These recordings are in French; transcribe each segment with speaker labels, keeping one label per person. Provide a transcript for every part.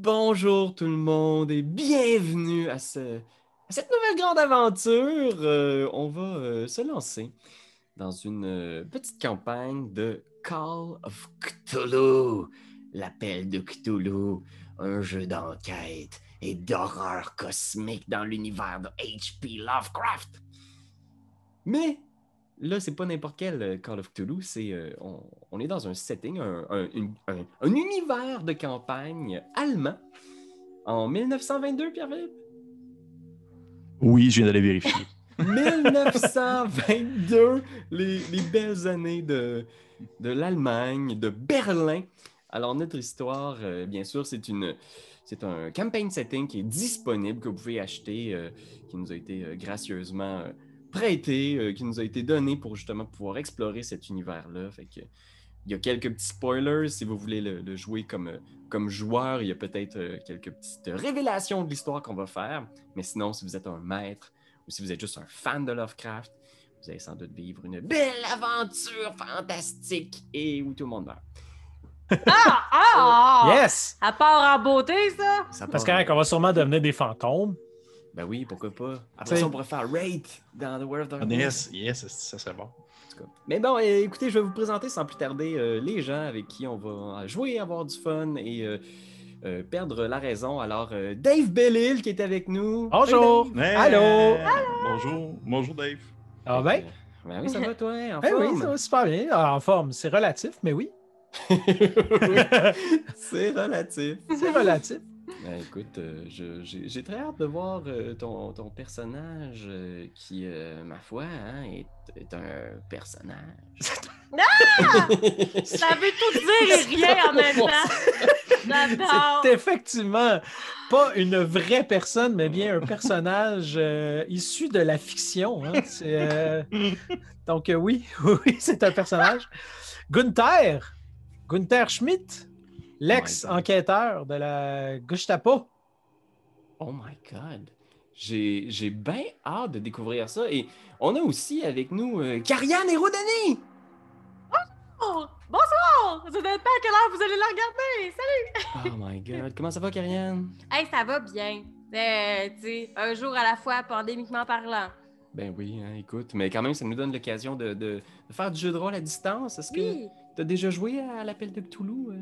Speaker 1: Bonjour tout le monde et bienvenue à, ce- à cette nouvelle grande aventure. Euh, on va euh, se lancer dans une euh, petite campagne de Call of Cthulhu, l'appel de Cthulhu, un jeu d'enquête et d'horreur cosmique dans l'univers de H.P. Lovecraft. Mais là, c'est pas n'importe quel euh, Call of Cthulhu, c'est euh, on, on est dans un setting, un, un- une- un- un univers de campagne allemand en 1922, Pierre-Philippe?
Speaker 2: Oui, je viens d'aller vérifier.
Speaker 1: 1922, les, les belles années de, de l'Allemagne, de Berlin. Alors, notre histoire, euh, bien sûr, c'est une. C'est un campaign setting qui est disponible, que vous pouvez acheter, euh, qui nous a été gracieusement prêté, euh, qui nous a été donné pour justement pouvoir explorer cet univers-là. Fait que, il y a quelques petits spoilers si vous voulez le, le jouer comme, euh, comme joueur. Il y a peut-être euh, quelques petites révélations de l'histoire qu'on va faire. Mais sinon, si vous êtes un maître ou si vous êtes juste un fan de Lovecraft, vous allez sans doute vivre une belle aventure fantastique et où tout le monde meurt.
Speaker 3: Ah! Ah!
Speaker 4: Yes!
Speaker 3: À part en beauté, ça?
Speaker 1: Ça
Speaker 4: Parce qu'on va sûrement devenir des fantômes.
Speaker 1: Ben oui, pourquoi pas. Après ça, on pourrait faire Rate dans The World of Darkness.
Speaker 2: yes, yes, ça serait bon.
Speaker 1: Mais bon, euh, écoutez, je vais vous présenter sans plus tarder euh, les gens avec qui on va jouer, avoir du fun et euh, euh, perdre la raison. Alors, euh, Dave Bellil qui est avec nous.
Speaker 4: Bonjour!
Speaker 1: Hey,
Speaker 2: Hey!
Speaker 4: Allô?
Speaker 2: Bonjour, bonjour Dave.
Speaker 4: Ah ben?
Speaker 1: Ben oui, ça va toi, en
Speaker 4: Eh oui,
Speaker 1: forme?
Speaker 4: ça va super bien. Ah, En forme, c'est relatif, mais oui.
Speaker 1: C'est relatif.
Speaker 4: c'est relatif.
Speaker 1: Ben, écoute, euh, je- j'ai j'ai très hâte de voir euh, ton, ton personnage euh, qui, euh, ma foi, hein, est, est un personnage.
Speaker 3: Ça veut tout dire et rien en même temps. J'adore.
Speaker 4: C'est effectivement pas une vraie personne, mais bien un personnage euh, issu de la fiction. hein. C'est, euh, Donc euh, oui, oui, c'est un personnage. Gunther, Gunther Schmidt, l'ex-enquêteur de la Gestapo.
Speaker 1: Oh my god. J'ai j'ai bien hâte de découvrir ça. Et on a aussi avec nous euh, Karianne et Rodani.
Speaker 3: Oh, bonsoir! Ça dépend à quelle heure vous allez la regarder. Salut!
Speaker 1: Oh my god. Comment ça va, Karianne?
Speaker 3: Hey, ça va bien. Euh, tu sais, un jour à la fois, pandémiquement parlant.
Speaker 1: Ben oui, hein, écoute, mais quand même, ça nous donne l'occasion de, de- de faire du jeu de rôle à distance. Est-ce que
Speaker 3: Oui.
Speaker 1: tu as déjà joué à l'appel de Cthulhu? euh?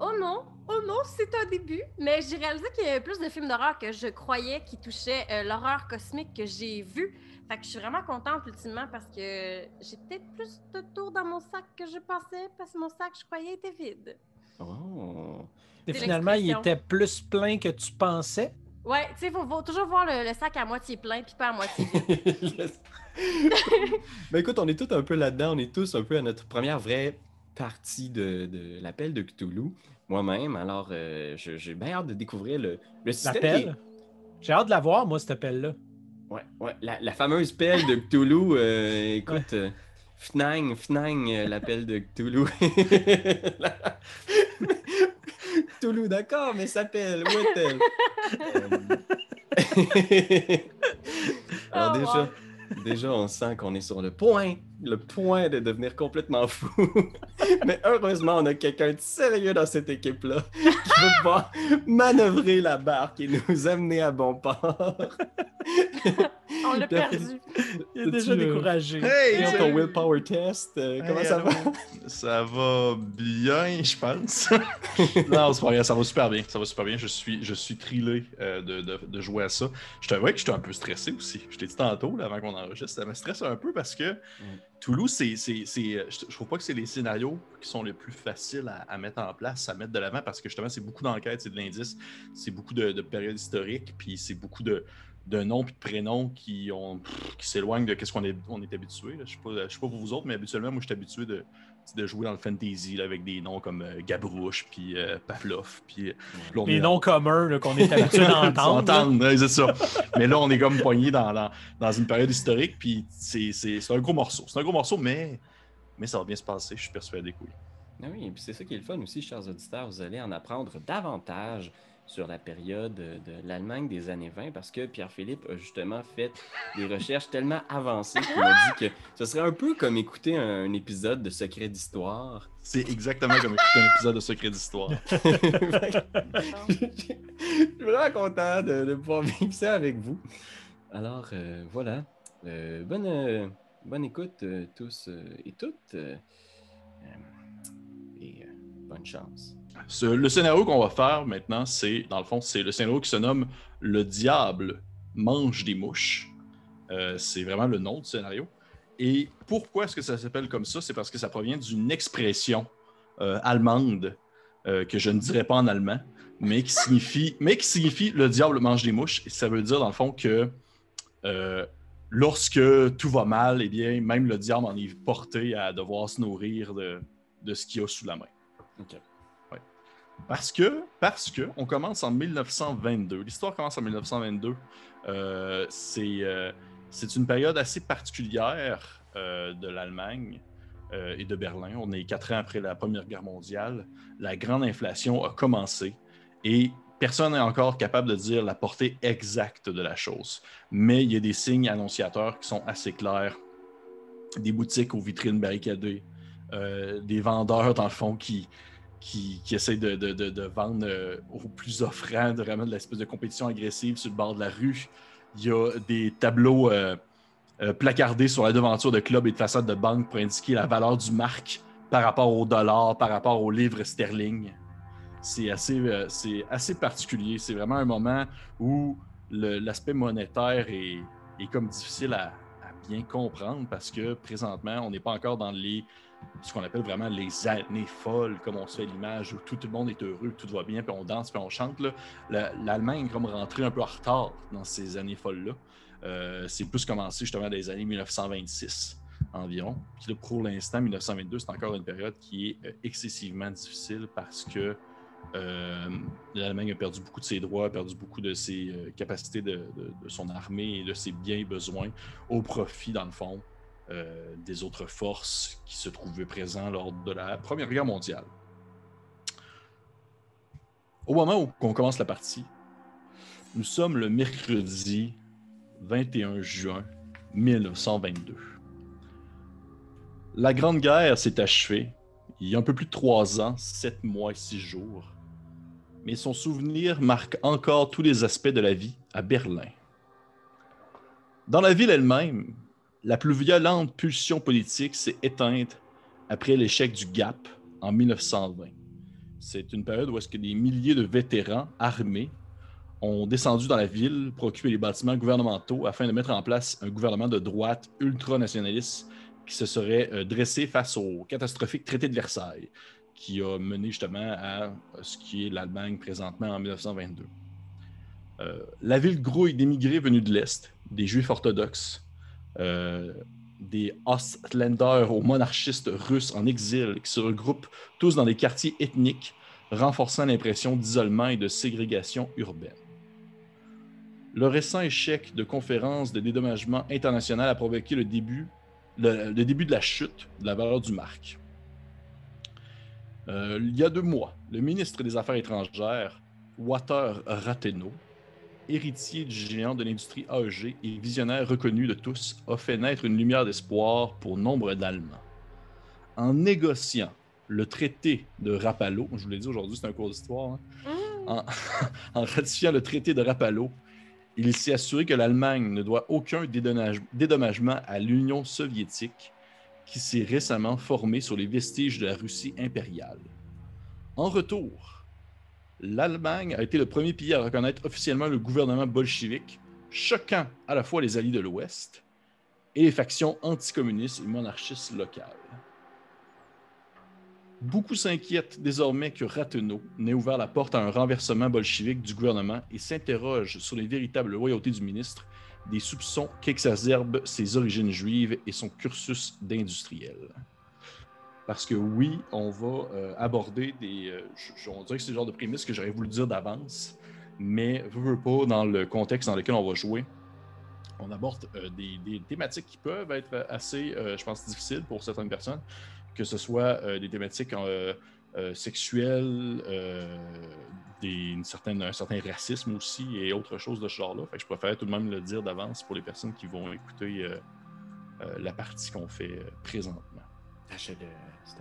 Speaker 3: Oh non, oh non, c'est un début. Mais j'ai réalisé qu'il y avait plus de films d'horreur que je croyais qui touchaient euh, l'horreur cosmique que j'ai vu. Fait que je suis vraiment contente ultimement parce que j'ai peut-être plus de tours dans mon sac que je pensais parce que mon sac, je croyais, était vide.
Speaker 1: Oh.
Speaker 4: Et finalement, il était plus plein que tu pensais?
Speaker 3: Ouais, tu sais, il faut, faut toujours voir le, le sac à moitié plein puis pas à moitié vide.
Speaker 1: ben écoute, on est tous un peu là-dedans. On est tous un peu à notre première vraie partie de, de l'appel de Cthulhu. Moi-même, alors euh, je- j'ai bien hâte de découvrir le, le système. est-
Speaker 4: L'appel? J'ai hâte de la voir, moi, cette appel-là.
Speaker 1: Ouais, ouais, la, la fameuse pelle de Cthulhu. euh, écoute, euh, Fnang, Fnang, euh, l'appel de Cthulhu. Cthulhu, d'accord, mais s'appelle, où est-elle? Euh, Alors
Speaker 3: Oh,
Speaker 1: déjà, déjà, on sent qu'on est sur le point, le point de devenir complètement fou. mais heureusement, on a quelqu'un de sérieux dans cette équipe-là qui veut pouvoir manœuvrer la barque et nous amener à bon port.
Speaker 3: On l'a perdu.
Speaker 4: Il est déjà
Speaker 1: euh,
Speaker 4: découragé.
Speaker 2: Hey!
Speaker 1: Ton willpower test, euh, comment
Speaker 2: Hey,
Speaker 1: ça va?
Speaker 2: Ça va bien, je pense. non, c'est pas rien, ça va super bien. Ça va super bien. Je suis, je suis thrillé euh, de, de- de jouer à ça. Je t'avoue que j'étais un peu stressé aussi. Je t'ai dit tantôt, là, avant qu'on enregistre, ça me stresse un peu parce que Toulouse, c'est, c'est, c'est- je, je trouve pas que c'est les scénarios qui sont les plus faciles à, à mettre en place, à mettre de l'avant parce que justement, c'est beaucoup d'enquêtes, c'est de l'indice, c'est beaucoup de, de périodes historiques, puis c'est beaucoup de, de noms puis de prénoms qui, ont, qui s'éloignent de ce qu'on est, on est habitué. là. Je sais je sais pas pour vous autres, mais habituellement, moi, je suis habitué de, de jouer dans le fantasy là, avec des noms comme euh, Gabrouche, puis euh, Pavlov, puis... euh, est-
Speaker 4: noms communs là, qu'on est habitué d'entendre.
Speaker 2: c'est ça. mais là, on est comme poigné dans, dans, dans une période historique, puis c'est c'est- c'est un gros morceau. C'est un gros morceau, mais, mais ça va bien se passer, je suis persuadé que oui.
Speaker 1: Ah oui, et puis c'est ça qui est le fun aussi, chers auditeurs. Vous allez en apprendre davantage sur la période de l'Allemagne des années 20 parce que Pierre-Philippe a justement fait des recherches tellement avancées qu'il m'a dit que ce serait un peu comme écouter un, épisode de Secret d'Histoire.
Speaker 2: C'est exactement comme écouter un épisode de Secret d'Histoire.
Speaker 1: Je suis vraiment content de, pouvoir vivre ça avec vous. Alors, euh, voilà. Euh, bonne, euh, bonne écoute tous et toutes. et bonne chance
Speaker 2: le scénario qu'on va faire maintenant, c'est, dans le fond, c'est le scénario qui se nomme Le diable mange des mouches. Euh, c'est vraiment le nom du scénario. Et pourquoi est-ce que ça s'appelle comme ça? C'est parce que ça provient d'une expression euh, allemande euh, que je ne dirais pas en allemand, mais qui signifie, mais qui signifie le diable mange des mouches. Et ça veut dire, dans le fond, que lorsque tout va mal, eh bien, même le diable en est porté à devoir se nourrir de, de ce qu'il a sous la main. Parce que, parce que, on commence en 1922. L'histoire commence en 1922. Euh, euh, c'est une période assez particulière euh, de l'Allemagne et de Berlin. On est quatre ans après la Première Guerre mondiale. La grande inflation a commencé et personne n'est encore capable de dire la portée exacte de la chose. Mais il y a des signes annonciateurs qui sont assez clairs. Des boutiques aux vitrines barricadées, des vendeurs, dans le fond, qui, qui, qui essaie de, vendre euh, au plus offrant, de vraiment de l'espèce de compétition agressive sur le bord de la rue. Il y a des tableaux euh, euh, placardés sur la devanture de clubs et de façades de banque pour indiquer la valeur du marque par rapport au dollar, par rapport au livre sterling. C'est assez, assez particulier. C'est vraiment un moment où l'aspect monétaire est, comme difficile à bien comprendre parce que présentement, on n'est pas encore dans les ce qu'on appelle vraiment les années folles, comme on se fait l'image où tout, le monde est heureux, tout va bien, puis on danse, puis on chante. L'Allemagne est comme rentrée un peu en retard dans ces années folles-là. Euh, c'est plus commencé justement les années 1926 environ. Puis pour l'instant, 1922, c'est encore une période qui est euh, excessivement difficile parce que euh, l'Allemagne a perdu beaucoup de ses droits, a perdu beaucoup de ses capacités de, de, son armée et de ses biens et besoins au profit, dans le fond, euh, des autres forces qui se trouvaient présentes lors de la Première Guerre mondiale. Au moment où on commence la partie, nous sommes le mercredi 21 juin 1922. La Grande Guerre s'est achevée il y a un peu plus de trois ans, sept mois et six jours. Mais son souvenir marque encore tous les aspects de la vie à Berlin. Dans la ville elle-même, la plus violente pulsion politique s'est éteinte après l'échec du GAP en 1920. C'est une période où est-ce que des milliers de vétérans armés ont descendu dans la ville pour occuper les bâtiments gouvernementaux afin de mettre en place un gouvernement de droite ultranationaliste qui se serait euh, dressé face au catastrophique traité de Versailles, qui a mené justement à ce qui est l'Allemagne présentement en 1922. Euh, la ville grouille d'émigrés venus de l'Est, des Juifs orthodoxes, euh, des Ostländer aux monarchistes russes en exil qui se regroupent tous dans des quartiers ethniques, renforçant l'impression d'isolement et de ségrégation urbaine. Le récent échec de conférence de dédommagement international a provoqué le début, le, début de la chute de la valeur du marque. Euh, il y a deux mois, le ministre des Affaires étrangères, Walter Rathenau, héritier du géant de l'industrie AEG et visionnaire reconnu de tous, a fait naître une lumière d'espoir pour nombre d'Allemands. En négociant le traité de Rapallo, je vous l'ai dit aujourd'hui, c'est un cours d'histoire, hein, mmh. en, ratifiant le traité de Rapallo, il s'est assuré que l'Allemagne ne doit aucun dédommagement à l'Union soviétique qui s'est récemment formée sur les vestiges de la Russie impériale. En retour, l'Allemagne a été le premier pays à reconnaître officiellement le gouvernement bolchevique, choquant à la fois les alliés de l'Ouest et les factions anticommunistes et monarchistes locales. Beaucoup s'inquiètent désormais que Rathenau n'ait ouvert la porte à un renversement bolchevique du gouvernement et s'interrogent sur les véritables loyautés du ministre, des soupçons qu'exacerbe ses origines juives et son cursus d'industriel parce que oui, on va euh, aborder des. Euh, on dirait que c'est le genre de prémisse que j'aurais voulu dire d'avance, mais veux, pas, dans le contexte dans lequel on va jouer, on aborde euh, des, thématiques qui peuvent être assez, je pense, difficiles pour certaines personnes, que ce soit des thématiques sexuelle, des, une certaine, un certain racisme aussi et autre chose de ce genre-là. Je préfère tout de même le dire d'avance pour les personnes qui vont écouter la partie qu'on fait présentement.
Speaker 1: Sachez de cette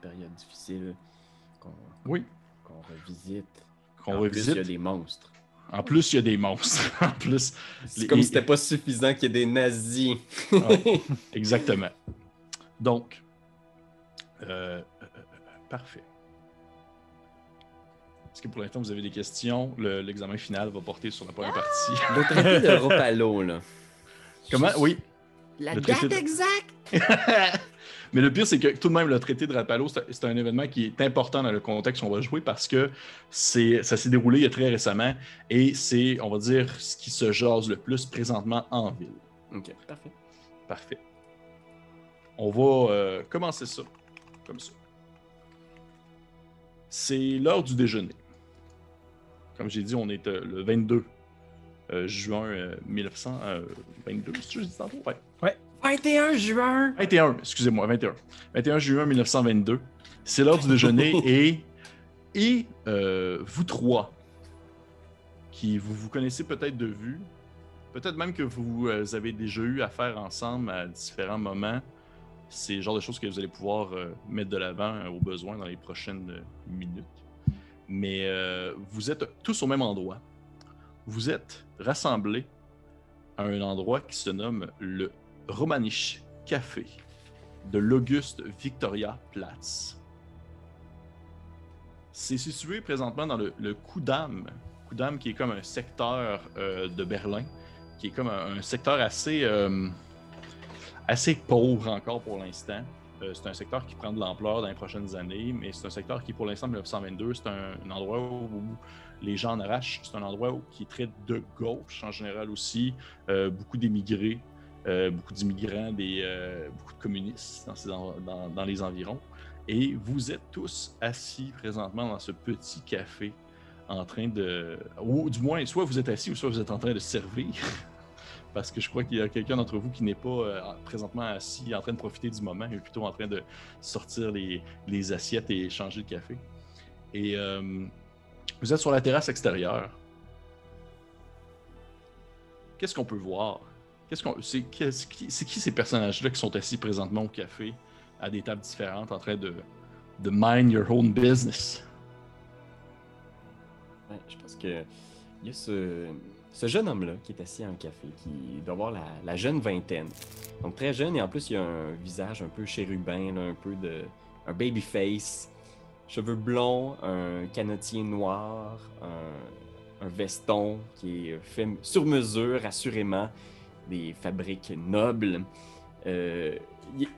Speaker 1: période difficile qu'on
Speaker 2: Oui,
Speaker 1: revisite.
Speaker 2: qu'on
Speaker 1: En plus,
Speaker 2: revisite.
Speaker 1: il y a des monstres.
Speaker 2: En plus, il y a des monstres. en plus,
Speaker 1: C'est
Speaker 2: Les-
Speaker 1: comme si c'était pas suffisant qu'il y ait des nazis.
Speaker 2: Ouais, exactement. Donc, euh, euh, euh, parfait. Est-ce que pour l'instant vous avez des questions? Le- L'examen final va porter sur la première partie.
Speaker 1: Le traité de Ropalo, là.
Speaker 2: Comment? Oui.
Speaker 1: La
Speaker 2: Le
Speaker 1: date
Speaker 2: de-
Speaker 1: exacte!
Speaker 2: Mais le pire, c'est que tout de même, le traité de Rapallo, c'est un événement qui est important dans le contexte qu'on va jouer parce que c'est, ça s'est déroulé il y a très récemment et c'est, on va dire, ce qui se jase le plus présentement en ville.
Speaker 1: Ok, parfait.
Speaker 2: Parfait. On va euh, commencer ça comme ça. C'est l'heure du déjeuner. Comme j'ai dit, on est euh, le 22 euh, juin euh, 1922. C'est ce que j'ai dit tantôt? Ouais.
Speaker 1: 21 juin!
Speaker 2: 21, excusez-moi, 21. 21 juin 1922. C'est l'heure du déjeuner et, et euh, vous trois, qui vous vous connaissez peut-être de vue, peut-être même que vous euh, avez déjà eu affaire ensemble à différents moments. C'est le genre de choses que vous allez pouvoir euh, mettre de l'avant euh, au besoin dans les prochaines minutes. Mais vous êtes tous au même endroit. Vous êtes rassemblés à un endroit qui se nomme le Romanich Café de l'Auguste Victoria Platz. C'est situé présentement dans le, le Kudam. Qui est comme un secteur euh, de Berlin, qui est comme un, secteur assez, euh, assez pauvre encore pour l'instant. Euh, c'est un secteur qui prend de l'ampleur dans les prochaines années, mais c'est un secteur qui, pour l'instant, 1922, c'est un, endroit où, les gens en arrachent. C'est un endroit où- qui est très de gauche en général aussi. Beaucoup d'émigrés, euh, beaucoup d'immigrants, euh, beaucoup de communistes dans, les environs. Et vous êtes tous assis présentement dans ce petit café en train de... Ou du moins, soit vous êtes assis ou soit vous êtes en train de servir. Parce que je crois qu'il y a quelqu'un d'entre vous qui n'est pas euh, présentement assis en train de profiter du moment, mais plutôt en train de sortir les, assiettes et changer le café. Et vous êtes sur la terrasse extérieure. Qu'est-ce qu'on peut voir? Qu'est-ce qu'on, c'est, qui, c'est qui ces personnages-là qui sont assis présentement au café à des tables différentes en train de, de mind your own business?
Speaker 1: Ouais, je pense que il y a ce, ce jeune homme-là qui est assis un café, qui doit avoir la, la jeune vingtaine. Donc très jeune, et en plus, il a un visage un peu chérubin, là, un peu de. un baby face, cheveux blonds, un canotier noir, un, un veston qui est fait sur mesure, assurément, des fabriques nobles. Euh,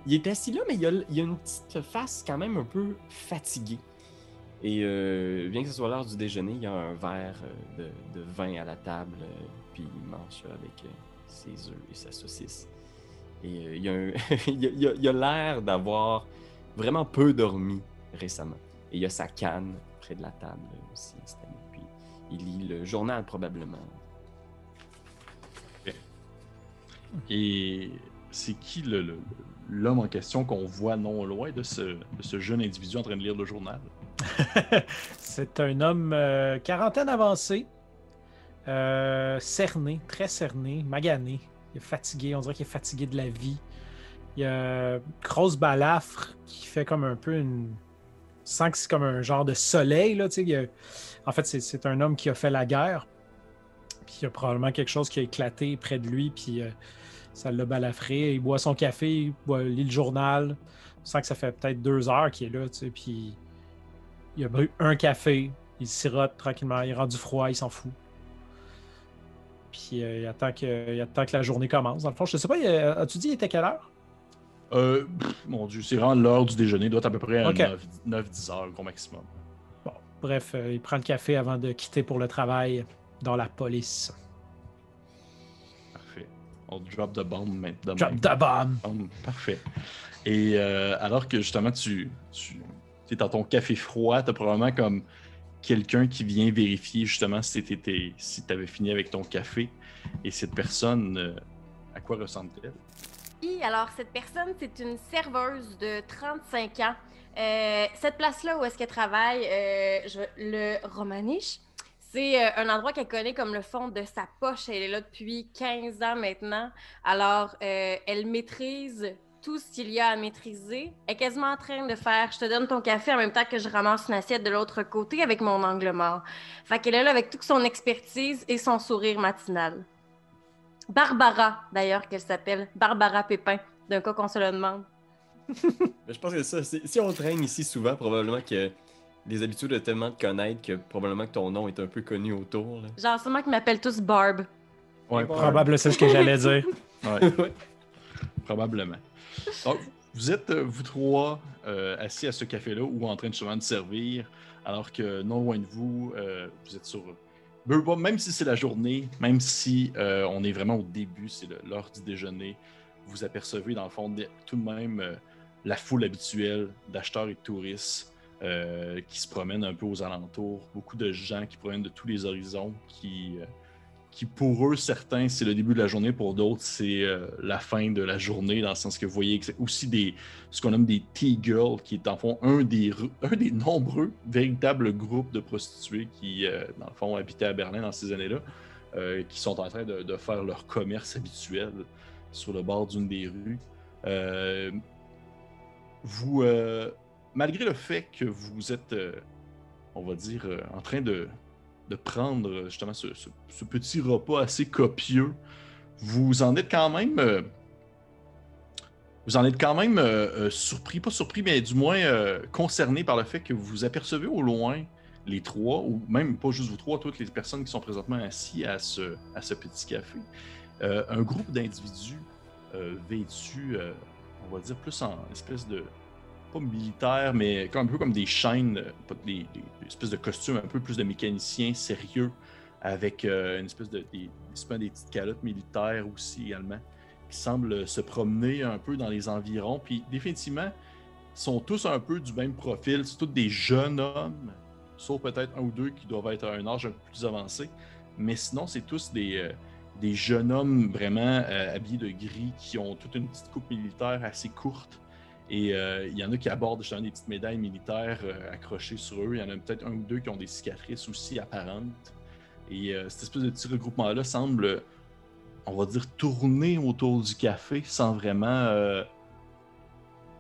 Speaker 1: il, est assis là, mais il a, a une petite face quand même un peu fatiguée. Et euh, bien que ce soit l'heure du déjeuner, il y a un verre euh, de, vin à la table, puis il mange avec ses œufs et sa saucisse. Et il a l'air d'avoir vraiment peu dormi récemment. Et il y a sa canne près de la table aussi. Puis il lit le journal probablement.
Speaker 2: Et c'est qui l'homme en question qu'on voit non loin de ce, jeune individu en train de lire le journal?
Speaker 4: C'est un homme euh, quarantaine avancée, euh, cerné, très cerné, magané. Il est fatigué, on dirait qu'il est fatigué de la vie. Il a une grosse balafre qui fait comme un peu une. Tu sens que c'est comme un genre de soleil. Là, il a- En fait, c'est- un homme qui a fait la guerre. Puis il y a probablement quelque chose qui a éclaté près de lui. Puis euh, ça l'a balafré. Il boit son café, il boit- lit le journal. Tu sens que ça fait peut-être deux heures qu'il est là. Tu sais, puis il a bu un café, il sirote tranquillement, il est rendu froid, il s'en fout. Puis euh, il, attend que, il attend que la journée commence. Dans le fond, je sais pas, as-tu dit il était quelle heure?
Speaker 2: Euh, pff, mon Dieu, c'est vraiment l'heure du déjeuner. Il doit être à peu près à
Speaker 4: Ok.
Speaker 2: 9-10 heures, gros maximum.
Speaker 4: Bon, bref, euh, il prend le café avant de quitter pour le travail dans la police.
Speaker 2: On drop the bomb maintenant.
Speaker 4: Drop the bomb!
Speaker 2: Bomb, Parfait. Et euh, alors que justement tu, tu es dans ton café froid, tu as probablement comme quelqu'un qui vient vérifier justement si tu si avais fini avec ton café. Et cette personne, euh, à quoi ressemble-t-elle?
Speaker 3: Oui, alors cette personne, c'est une serveuse de 35 ans. Euh, cette place-là où est-ce qu'elle travaille, euh, je- le Romaniche, c'est euh, un endroit qu'elle connaît comme le fond de sa poche. Elle est là depuis 15 ans maintenant. Alors, euh, elle maîtrise tout ce qu'il y a à maîtriser. Elle est quasiment en train de faire « je te donne ton café » en même temps que je ramasse une assiette de l'autre côté avec mon angle mort. Fait qu'elle est là avec toute son expertise et son sourire matinal. Barbara, d'ailleurs, qu'elle s'appelle. Barbara Pépin, d'un cas qu'on se le demande.
Speaker 1: Je pense que si on traîne ici souvent, probablement que les habitudes de tellement te connaître que probablement que ton nom est un peu connu autour. là.
Speaker 3: Genre, sûrement qu'ils m'appellent tous Barb.
Speaker 2: Ouais,
Speaker 4: Probable, c'est ce que j'allais dire.
Speaker 2: ouais,
Speaker 1: Ouais.
Speaker 2: probablement. Donc, vous êtes, euh, vous trois, euh, assis à ce café-là ou en train de justement de servir, alors que non loin de vous, euh, vous êtes sur. Même si c'est la journée, même si euh, on est vraiment au début, c'est l'heure du déjeuner, vous apercevez dans le fond tout de même euh, la foule habituelle d'acheteurs et de touristes euh, qui se promènent un peu aux alentours. Beaucoup de gens qui proviennent de tous les horizons, qui, euh, pour eux, certains, c'est le début de la journée, pour d'autres, c'est euh, la fin de la journée, dans le sens que vous voyez que c'est aussi ce qu'on nomme des tea girls, qui est en fond un des, un des nombreux véritables groupes de prostituées qui, dans le fond, habitaient à Berlin dans ces années-là, qui sont en train de, de faire leur commerce habituel sur le bord d'une des rues. Vous, malgré le fait que vous êtes, euh, on va dire, euh, en train de, prendre euh, justement ce, petit repas assez copieux, vous en êtes quand même. vous en êtes quand même surpris, pas surpris, mais du moins concerné par le fait que vous apercevez au loin les trois, ou même pas juste vous trois, toutes les personnes qui sont présentement assis à ce, petit café, un groupe d'individus vêtus, on va dire plus en espèce de, pas militaire, mais un peu comme des chaînes, euh, des, des- espèces de costumes un peu plus de mécaniciens sérieux, avec euh, une espèce de des, des petites calottes militaires aussi également, qui semblent se promener un peu dans les environs. Puis définitivement, sont tous un peu du même profil. C'est tous des jeunes hommes, sauf peut-être un ou deux qui doivent être à un âge un peu plus avancé. Mais sinon, c'est tous des, euh, des jeunes hommes vraiment habillés de gris qui ont toute une petite coupe militaire assez courte. Et euh, il y en a qui abordent justement des petites médailles militaires euh, accrochées sur eux. Il y en a peut-être un ou deux qui ont des cicatrices aussi apparentes. Et euh, cette espèce de petit regroupement-là semble, on va dire, tourner autour du café sans vraiment, euh,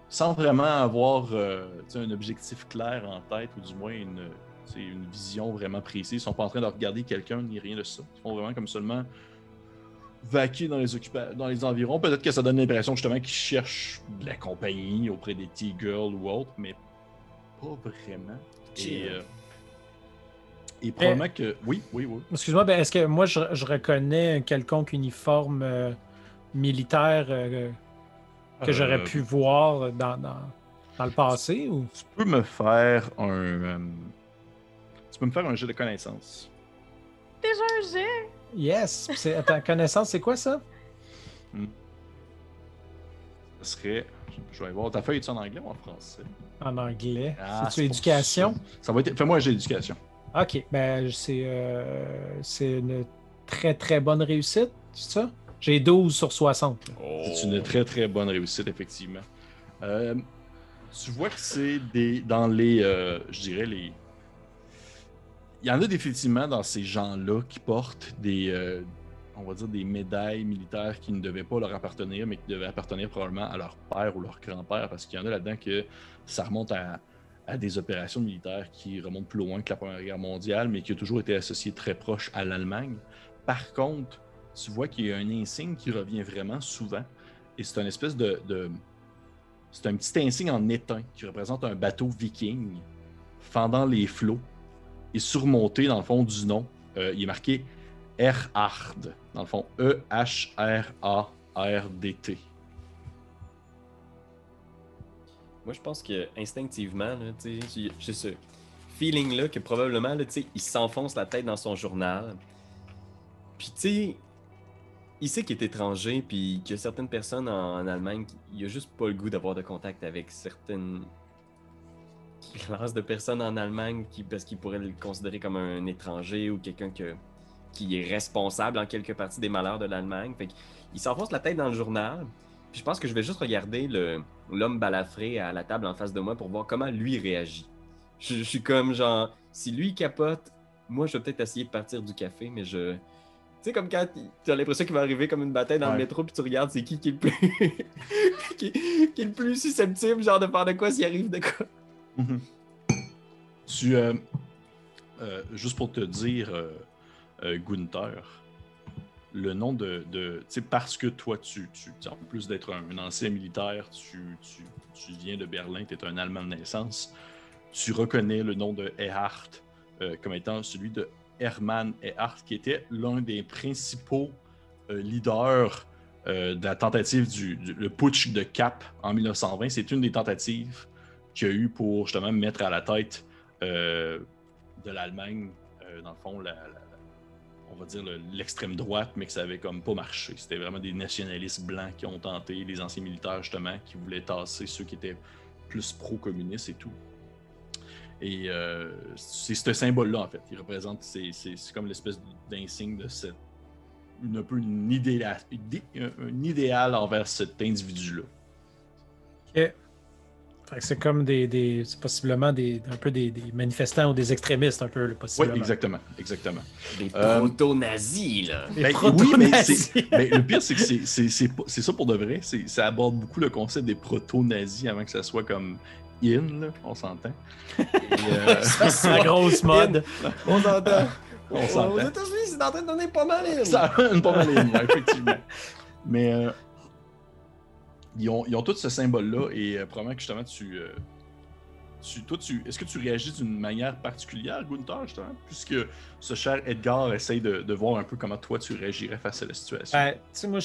Speaker 2: sans vraiment avoir un objectif clair en tête ou du moins une, une vision vraiment précise. Ils ne sont pas en train de regarder quelqu'un ni rien de ça. Ils font vraiment comme seulement vaquer dans les, occupa- dans les environs. Peut-être que ça donne l'impression justement qu'ils cherchent de la compagnie auprès des T-Girls ou autres, mais pas vraiment. Et, euh, et probablement que. Oui, oui, oui.
Speaker 4: Excuse-moi, ben, est-ce que moi je, je reconnais un quelconque uniforme euh, militaire euh, que j'aurais pu voir dans, dans, dans le passé ou?
Speaker 2: Tu peux me faire un. euh, tu peux me faire un jeu de connaissance.
Speaker 3: Déjà un jet.
Speaker 4: Yes! C'est, à ta connaissance, c'est quoi ça?
Speaker 2: Ce serait. Je vais voir. Ta feuille est en anglais ou en français?
Speaker 4: En anglais.
Speaker 2: Ah,
Speaker 4: C'est-tu éducation?
Speaker 2: Ça, Ça va être. Fais-moi un jeu d'éducation.
Speaker 4: Ok, ben c'est, euh, c'est une très très bonne réussite, c'est ça? J'ai 12 sur 60. là.
Speaker 2: C'est une très très bonne réussite, effectivement. Euh, tu vois que c'est des dans les, euh, je dirais les. Il y en a définitivement dans ces gens-là qui portent des, euh, on va dire des médailles militaires qui ne devaient pas leur appartenir, mais qui devaient appartenir probablement à leur père ou leur grand-père, parce qu'il y en a là-dedans que ça remonte à, des opérations militaires qui remontent plus loin que la Première Guerre mondiale, mais qui ont toujours été associées très proches à l'Allemagne. Par contre, tu vois qu'il y a un insigne qui revient vraiment souvent, et c'est une espèce de, de- c'est un petit insigne en étain qui représente un bateau viking fendant les flots et surmonté dans le fond du nom. Euh, il est marqué Erhard, dans le fond E-H-R-A-R-D-T.
Speaker 1: Moi, je pense que instinctivement, j'ai- ce feeling-là que probablement, là, il s'enfonce la tête dans son journal. Puis, tu sais, il sait qu'il est étranger, puis qu'il y a certaines personnes en, Allemagne, il a juste pas le goût d'avoir de contact avec certaines classes de personnes en Allemagne qui, parce qu'ils pourraient le considérer comme un étranger ou quelqu'un que- qui est responsable en quelque partie des malheurs de l'Allemagne. Fait qu'il s'enfonce la tête dans le journal, Puis je pense que je vais juste regarder le- l'homme balafré à la table en face de moi pour voir comment lui réagit. Je, je suis comme genre, si lui capote, moi je vais peut-être essayer de partir du café, mais je. Tu sais, comme quand tu as l'impression qu'il va arriver comme une bataille dans le métro, puis tu regardes c'est qui qui est le plus. qui, qui est le plus susceptible, genre de faire de quoi s'il arrive de quoi.
Speaker 2: Mhm. Tu, euh, euh, juste pour te dire, euh, euh, Gunther, le nom de, de parce que toi, tu, tu, en plus d'être un, ancien militaire, tu, tu, tu viens de Berlin, tu es un Allemand de naissance, tu reconnais le nom de Erhard euh, comme étant celui de Hermann Erhard, qui était l'un des principaux leaders de la tentative du, du- le putsch de Cap en 1920. C'est une des tentatives qu'il y a eu pour justement mettre à la tête euh, de l'Allemagne, euh, dans le fond, on va dire le- l'extrême droite, mais que ça avait comme pas marché. C'était vraiment des nationalistes blancs qui ont tenté, les anciens militaires justement, qui voulaient tasser ceux qui étaient plus pro-communistes et tout. Et euh, c'est ce symbole-là, en fait. Il représente, c'est comme l'espèce d'insigne de cette. Un peu une idéal, idé- un, idéal envers cet individu-là.
Speaker 4: C'est comme des, des c'est possiblement des, un peu des, des manifestants ou des extrémistes, un peu, là,
Speaker 2: Oui,
Speaker 4: possiblement.
Speaker 2: exactement. exactement.
Speaker 1: Des
Speaker 2: Euh,
Speaker 1: proto-nazis, là.
Speaker 4: Des
Speaker 2: Ben,
Speaker 4: proto-nazis.
Speaker 2: oui, mais mais le pire, c'est que c'est- c'est c'est pas- c'est ça pour de vrai. C'est- Ça aborde beaucoup le concept des proto-nazis avant que ça soit comme in, là, on s'entend. Euh,
Speaker 4: La grosse mode.
Speaker 1: On s'entend.
Speaker 2: On
Speaker 1: Aux
Speaker 2: s'entend.
Speaker 1: États-Unis, c'est en train de donner pas mal. hein.
Speaker 2: ça amène pas mal liens, effectivement. Mais euh, ils, ont, tous ce symbole-là et euh, probablement que justement tu. euh, tu, toi, tu, est-ce que tu réagis d'une manière particulière, Gunther, justement, puisque ce cher Edgar essaye de, voir un peu comment toi tu réagirais face à la situation?
Speaker 4: Ben, tu sais, moi,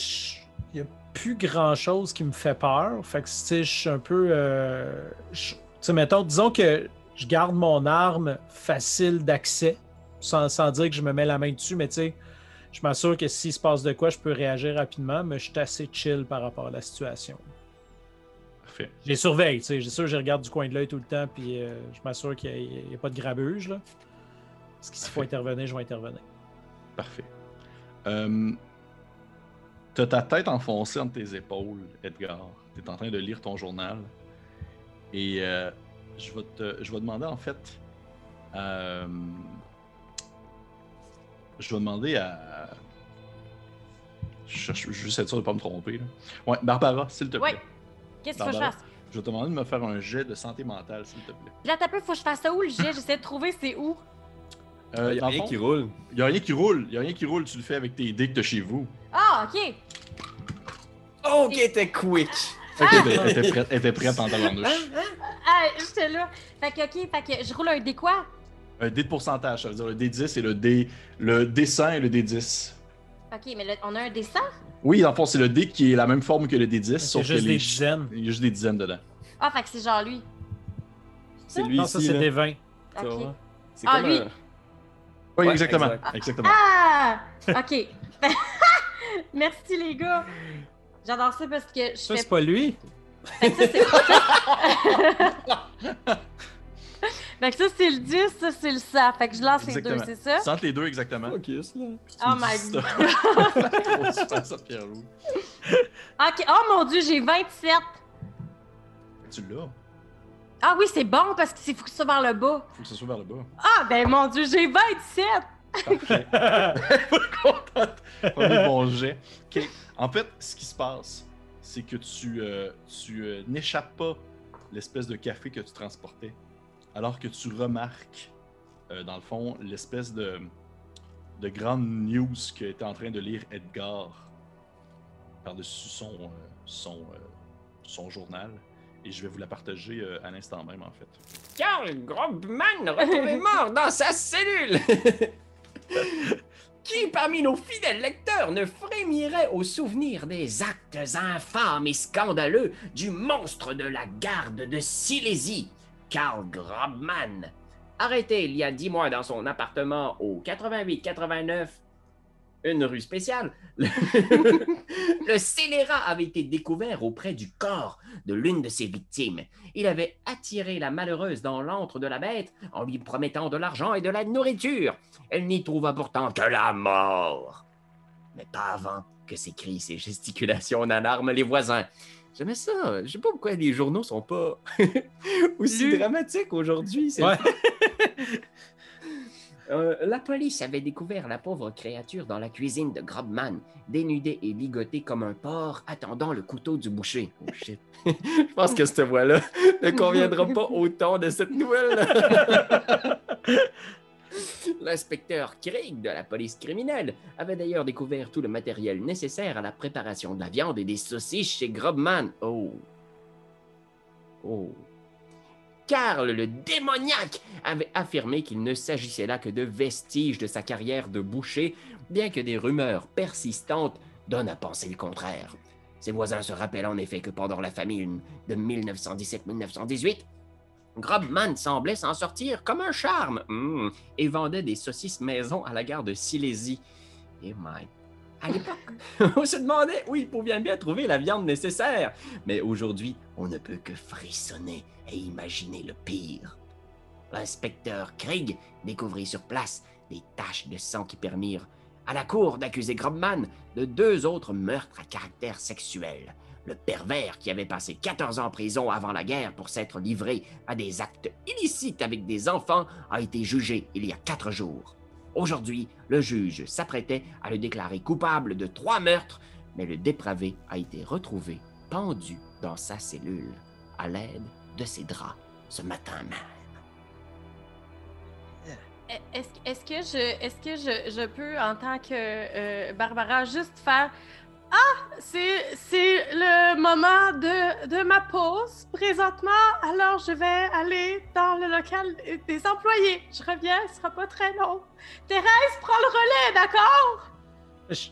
Speaker 4: il n'y a plus grand chose qui me fait peur. Fait que, tu sais, je suis un peu. euh, Tu sais, mettons, disons que je garde mon arme facile d'accès, sans dire que je me mets la main dessus, mais tu sais, je m'assure que s'il se passe de quoi, je peux réagir rapidement, mais je suis assez chill par rapport à la situation.
Speaker 2: Parfait.
Speaker 4: Je les surveille, tu sais. C'est sûr, je regarde du coin de l'œil tout le temps, puis euh, je m'assure qu'il n'y a, pas de grabuge, là. Parce que s'il faut intervenir, je vais intervenir.
Speaker 2: Parfait. Euh, T'as ta tête enfoncée entre tes épaules, Edgar. T'es en train de lire ton journal. Et euh, je, vais te, je vais demander en fait. euh, je vais demander à. Je cherche juste être sûr de ne pas me tromper. Là. Ouais, Barbara, s'il te plaît.
Speaker 3: Oui. Qu'est-ce qu'il faut que je fasse?
Speaker 2: Je vais te demander de me faire un jet de santé mentale, s'il te plaît.
Speaker 3: Là, t'as peu, faut que je fasse ça où le jet? J'essaie de trouver c'est où.
Speaker 2: Euh,
Speaker 1: Il y
Speaker 2: dans
Speaker 1: a rien
Speaker 2: fond,
Speaker 1: qui roule.
Speaker 2: Il y a rien qui roule. Il y a rien qui roule. Tu le fais avec tes dés que t'as chez vous.
Speaker 3: Ah, ok.
Speaker 1: Ok, t'es quick.
Speaker 2: Fait qu'elle était- elle était prête, elle était prête en tabarnouche.
Speaker 3: Ah, j'étais là. Fait que, ok, fait que je roule un dé quoi?
Speaker 2: Un dé de pourcentage, ça veut dire le D10 et le D. Le D100 et le D10.
Speaker 3: Ok, mais là, on a un dessin?
Speaker 2: Oui, dans le fond, c'est le dé qui est la même forme que le D10,
Speaker 4: C'est
Speaker 2: sauf
Speaker 4: juste
Speaker 2: que
Speaker 4: des
Speaker 2: les-
Speaker 4: dizaines.
Speaker 2: Il y a juste des dizaines dedans.
Speaker 3: Ah, fait que c'est genre lui.
Speaker 1: C'est lui
Speaker 4: Non, ça,
Speaker 1: ici.
Speaker 4: c'est des 20.
Speaker 1: Tu vas
Speaker 3: Ok.
Speaker 1: voir. C'est
Speaker 3: Ah, lui.
Speaker 1: un-
Speaker 2: Oui,
Speaker 1: Ouais,
Speaker 2: exactement.
Speaker 1: exact.
Speaker 2: Exactement.
Speaker 3: Ah! Ok. Merci, les gars. J'adore ça parce que je
Speaker 4: Ça,
Speaker 3: fais
Speaker 4: c'est pas lui.
Speaker 3: Fait que ça, c'est. fait que ça, c'est le 10, ça, c'est le 100. Fait que je lance les deux, c'est ça?
Speaker 2: Tu sens les deux exactement.
Speaker 1: Ok, là.
Speaker 3: Oh my god.
Speaker 2: ça. Ça,
Speaker 3: ok, oh mon dieu, j'ai 27.
Speaker 2: Tu l'as.
Speaker 3: Ah oui, c'est bon parce que c'est faut que ça soit vers le bas.
Speaker 2: Faut que ce soit vers le bas.
Speaker 3: Ah ben mon dieu, j'ai 27.
Speaker 2: Parfait. Pas contente. Premier bon jet. Ok. En fait, ce qui se passe, c'est que tu, euh, tu euh, n'échappes pas l'espèce de café que tu transportais, alors que tu remarques, euh, dans le fond, l'espèce de, de grande news que était en train de lire Edgar par-dessus son, euh, son, euh, son journal. Et je vais vous la partager euh, à l'instant même, en fait.
Speaker 1: Karl Grobman retrouvé mort dans sa cellule. Qui parmi nos fidèles lecteurs ne frémirait au souvenir des actes infâmes et scandaleux du monstre de la garde de Silésie, Karl Grobman, arrêté il y a dix mois dans son appartement au 88-89, une rue spéciale, le, le scélérat avait été découvert auprès du corps de l'une de ses victimes. Il avait attiré la malheureuse dans l'antre de la bête en lui promettant de l'argent et de la nourriture. Elle n'y trouva pourtant que la mort. mais pas avant que ses cris, ses gesticulations en alarment les voisins. J'aimais ça. Je sais pas pourquoi les journaux sont pas aussi
Speaker 3: Lus.
Speaker 1: dramatiques aujourd'hui.
Speaker 4: Ouais.
Speaker 1: Euh, la police avait découvert la pauvre créature dans la cuisine de Grobman, dénudée et ligotée comme un porc attendant le couteau du boucher. Oh shit. Je pense que cette voix-là ne conviendra pas au ton de cette nouvelle. L'inspecteur Craig de la police criminelle avait d'ailleurs découvert tout le matériel nécessaire à la préparation de la viande et des saucisses chez Grobman. Oh. Oh. Karl, le démoniaque, avait affirmé qu'il ne s'agissait là que de vestiges de sa carrière de boucher, bien que des rumeurs persistantes donnent à penser le contraire. Ses voisins se rappellent en effet que pendant la famine de 1917-1918, Grobman semblait s'en sortir comme un charme Hmm. et vendait des saucisses maison à la gare de Silésie. Et my. À l'époque, on se demandait où il pouvait bien trouver la viande nécessaire. Mais aujourd'hui, on ne peut que frissonner et imaginer le pire. L'inspecteur Krieg découvrit sur place des taches de sang qui permirent à la cour d'accuser Grobman de deux autres meurtres à caractère sexuel. Le pervers qui avait passé 14 ans en prison avant la guerre pour s'être livré à des actes illicites avec des enfants a été jugé il y a quatre jours. Aujourd'hui, le juge s'apprêtait à le déclarer coupable de trois meurtres, mais le dépravé a été retrouvé pendu dans sa cellule à l'aide de ses draps ce matin même.
Speaker 3: Est-ce est-ce que, je peux, en tant que euh, Barbara, juste faire Ah, c'est c'est le moment de, de ma pause présentement, alors je vais aller dans le local des employés. Je reviens, ce sera pas très long. Thérèse, prends le relais, d'accord?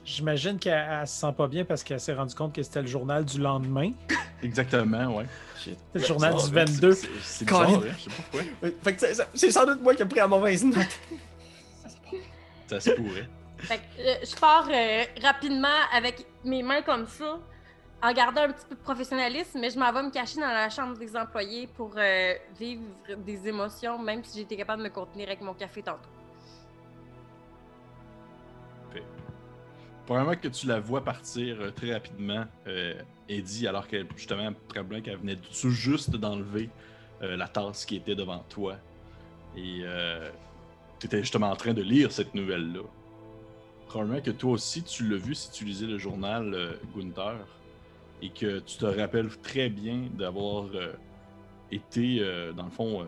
Speaker 4: J'imagine qu'elle elle se sent pas bien parce qu'elle s'est rendue compte que c'était le journal du lendemain.
Speaker 2: Exactement, ouais.
Speaker 1: Shit.
Speaker 4: C'est le journal du
Speaker 2: c'est-
Speaker 4: 22.
Speaker 2: c'est- C'est bizarre, hein, je sais pas pourquoi.
Speaker 1: Fait que c'est- sans doute moi qui ai pris la mauvaise note.
Speaker 2: Ça se pourrait.
Speaker 3: Fait euh, je pars euh, rapidement avec mes mains comme ça, en gardant un petit peu de professionnalisme, mais je m'en vais me cacher dans la chambre des employés pour euh, vivre des émotions, même si j'étais capable de me contenir avec mon café tantôt.
Speaker 2: Probablement que tu la vois partir très rapidement, Eddie, alors que justement, probablement qu'elle venait tout juste d'enlever la tasse qui était devant toi. Et tu étais justement en train de lire cette nouvelle-là. Probablement que toi aussi, tu l'as vu si tu lisais le journal euh, Gunther. Et que tu te rappelles très bien d'avoir euh, été, euh, dans le fond, euh,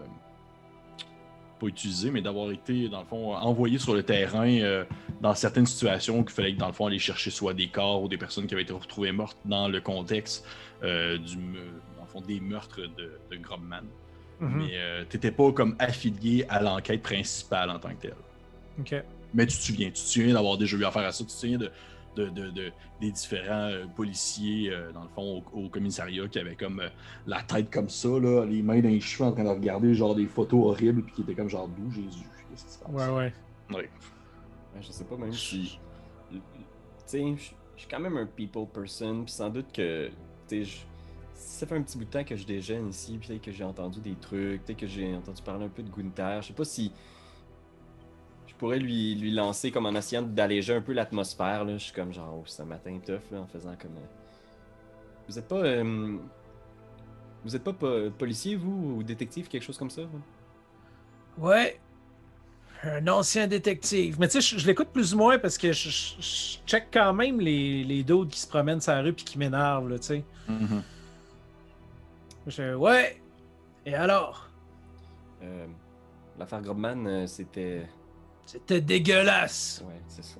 Speaker 2: pas utilisé, mais d'avoir été, dans le fond, envoyé sur le terrain dans certaines situations qu'il fallait, dans le fond, aller chercher soit des corps ou des personnes qui avaient été retrouvées mortes dans le contexte du, me- dans le fond, des meurtres de, de Grobman.
Speaker 4: Mhm.
Speaker 2: Mais euh, t'étais pas comme affilié à l'enquête principale en tant que tel.
Speaker 4: OK.
Speaker 2: Mais tu te souviens, tu te souviens d'avoir déjà eu affaire à ça, tu te souviens de, de- de- de- des différents euh, policiers, euh, dans le fond, au, au commissariat, qui avaient comme euh, la tête comme ça, là, les mains dans les cheveux en train de regarder genre des photos horribles, puis qui étaient comme genre d'où Jésus, qu'est-ce qui se passe?
Speaker 4: Ouais, ouais.
Speaker 2: Ouais.
Speaker 1: Ouais, Je sais pas même si. Tu sais, je suis quand même un people person, puis sans doute que. Tu sais, je- ça fait un petit bout de temps que je déjeune ici, puis peut-être que j'ai entendu des trucs, peut-être que j'ai entendu parler un peu de Gunther. Je sais pas si. Je pourrais lui, lui lancer comme en essayant d'alléger un peu l'atmosphère. là. Je suis comme genre, oh, c'est un matin tough, là, en faisant comme. euh, Vous êtes pas. euh, Vous êtes pas po- policier, vous, ou détective, quelque chose comme ça? vous?
Speaker 4: Ouais. Un ancien détective. Mais tu sais, je, je l'écoute plus ou moins parce que je, je- je check quand même les, les d'autres qui se promènent sur la rue puis qui m'énervent, là, tu sais.
Speaker 2: Mhm.
Speaker 4: Je ouais. Et alors?
Speaker 1: Euh, L'affaire Grobman, euh, c'était.
Speaker 4: C'était dégueulasse.
Speaker 1: Ouais, c'est ça.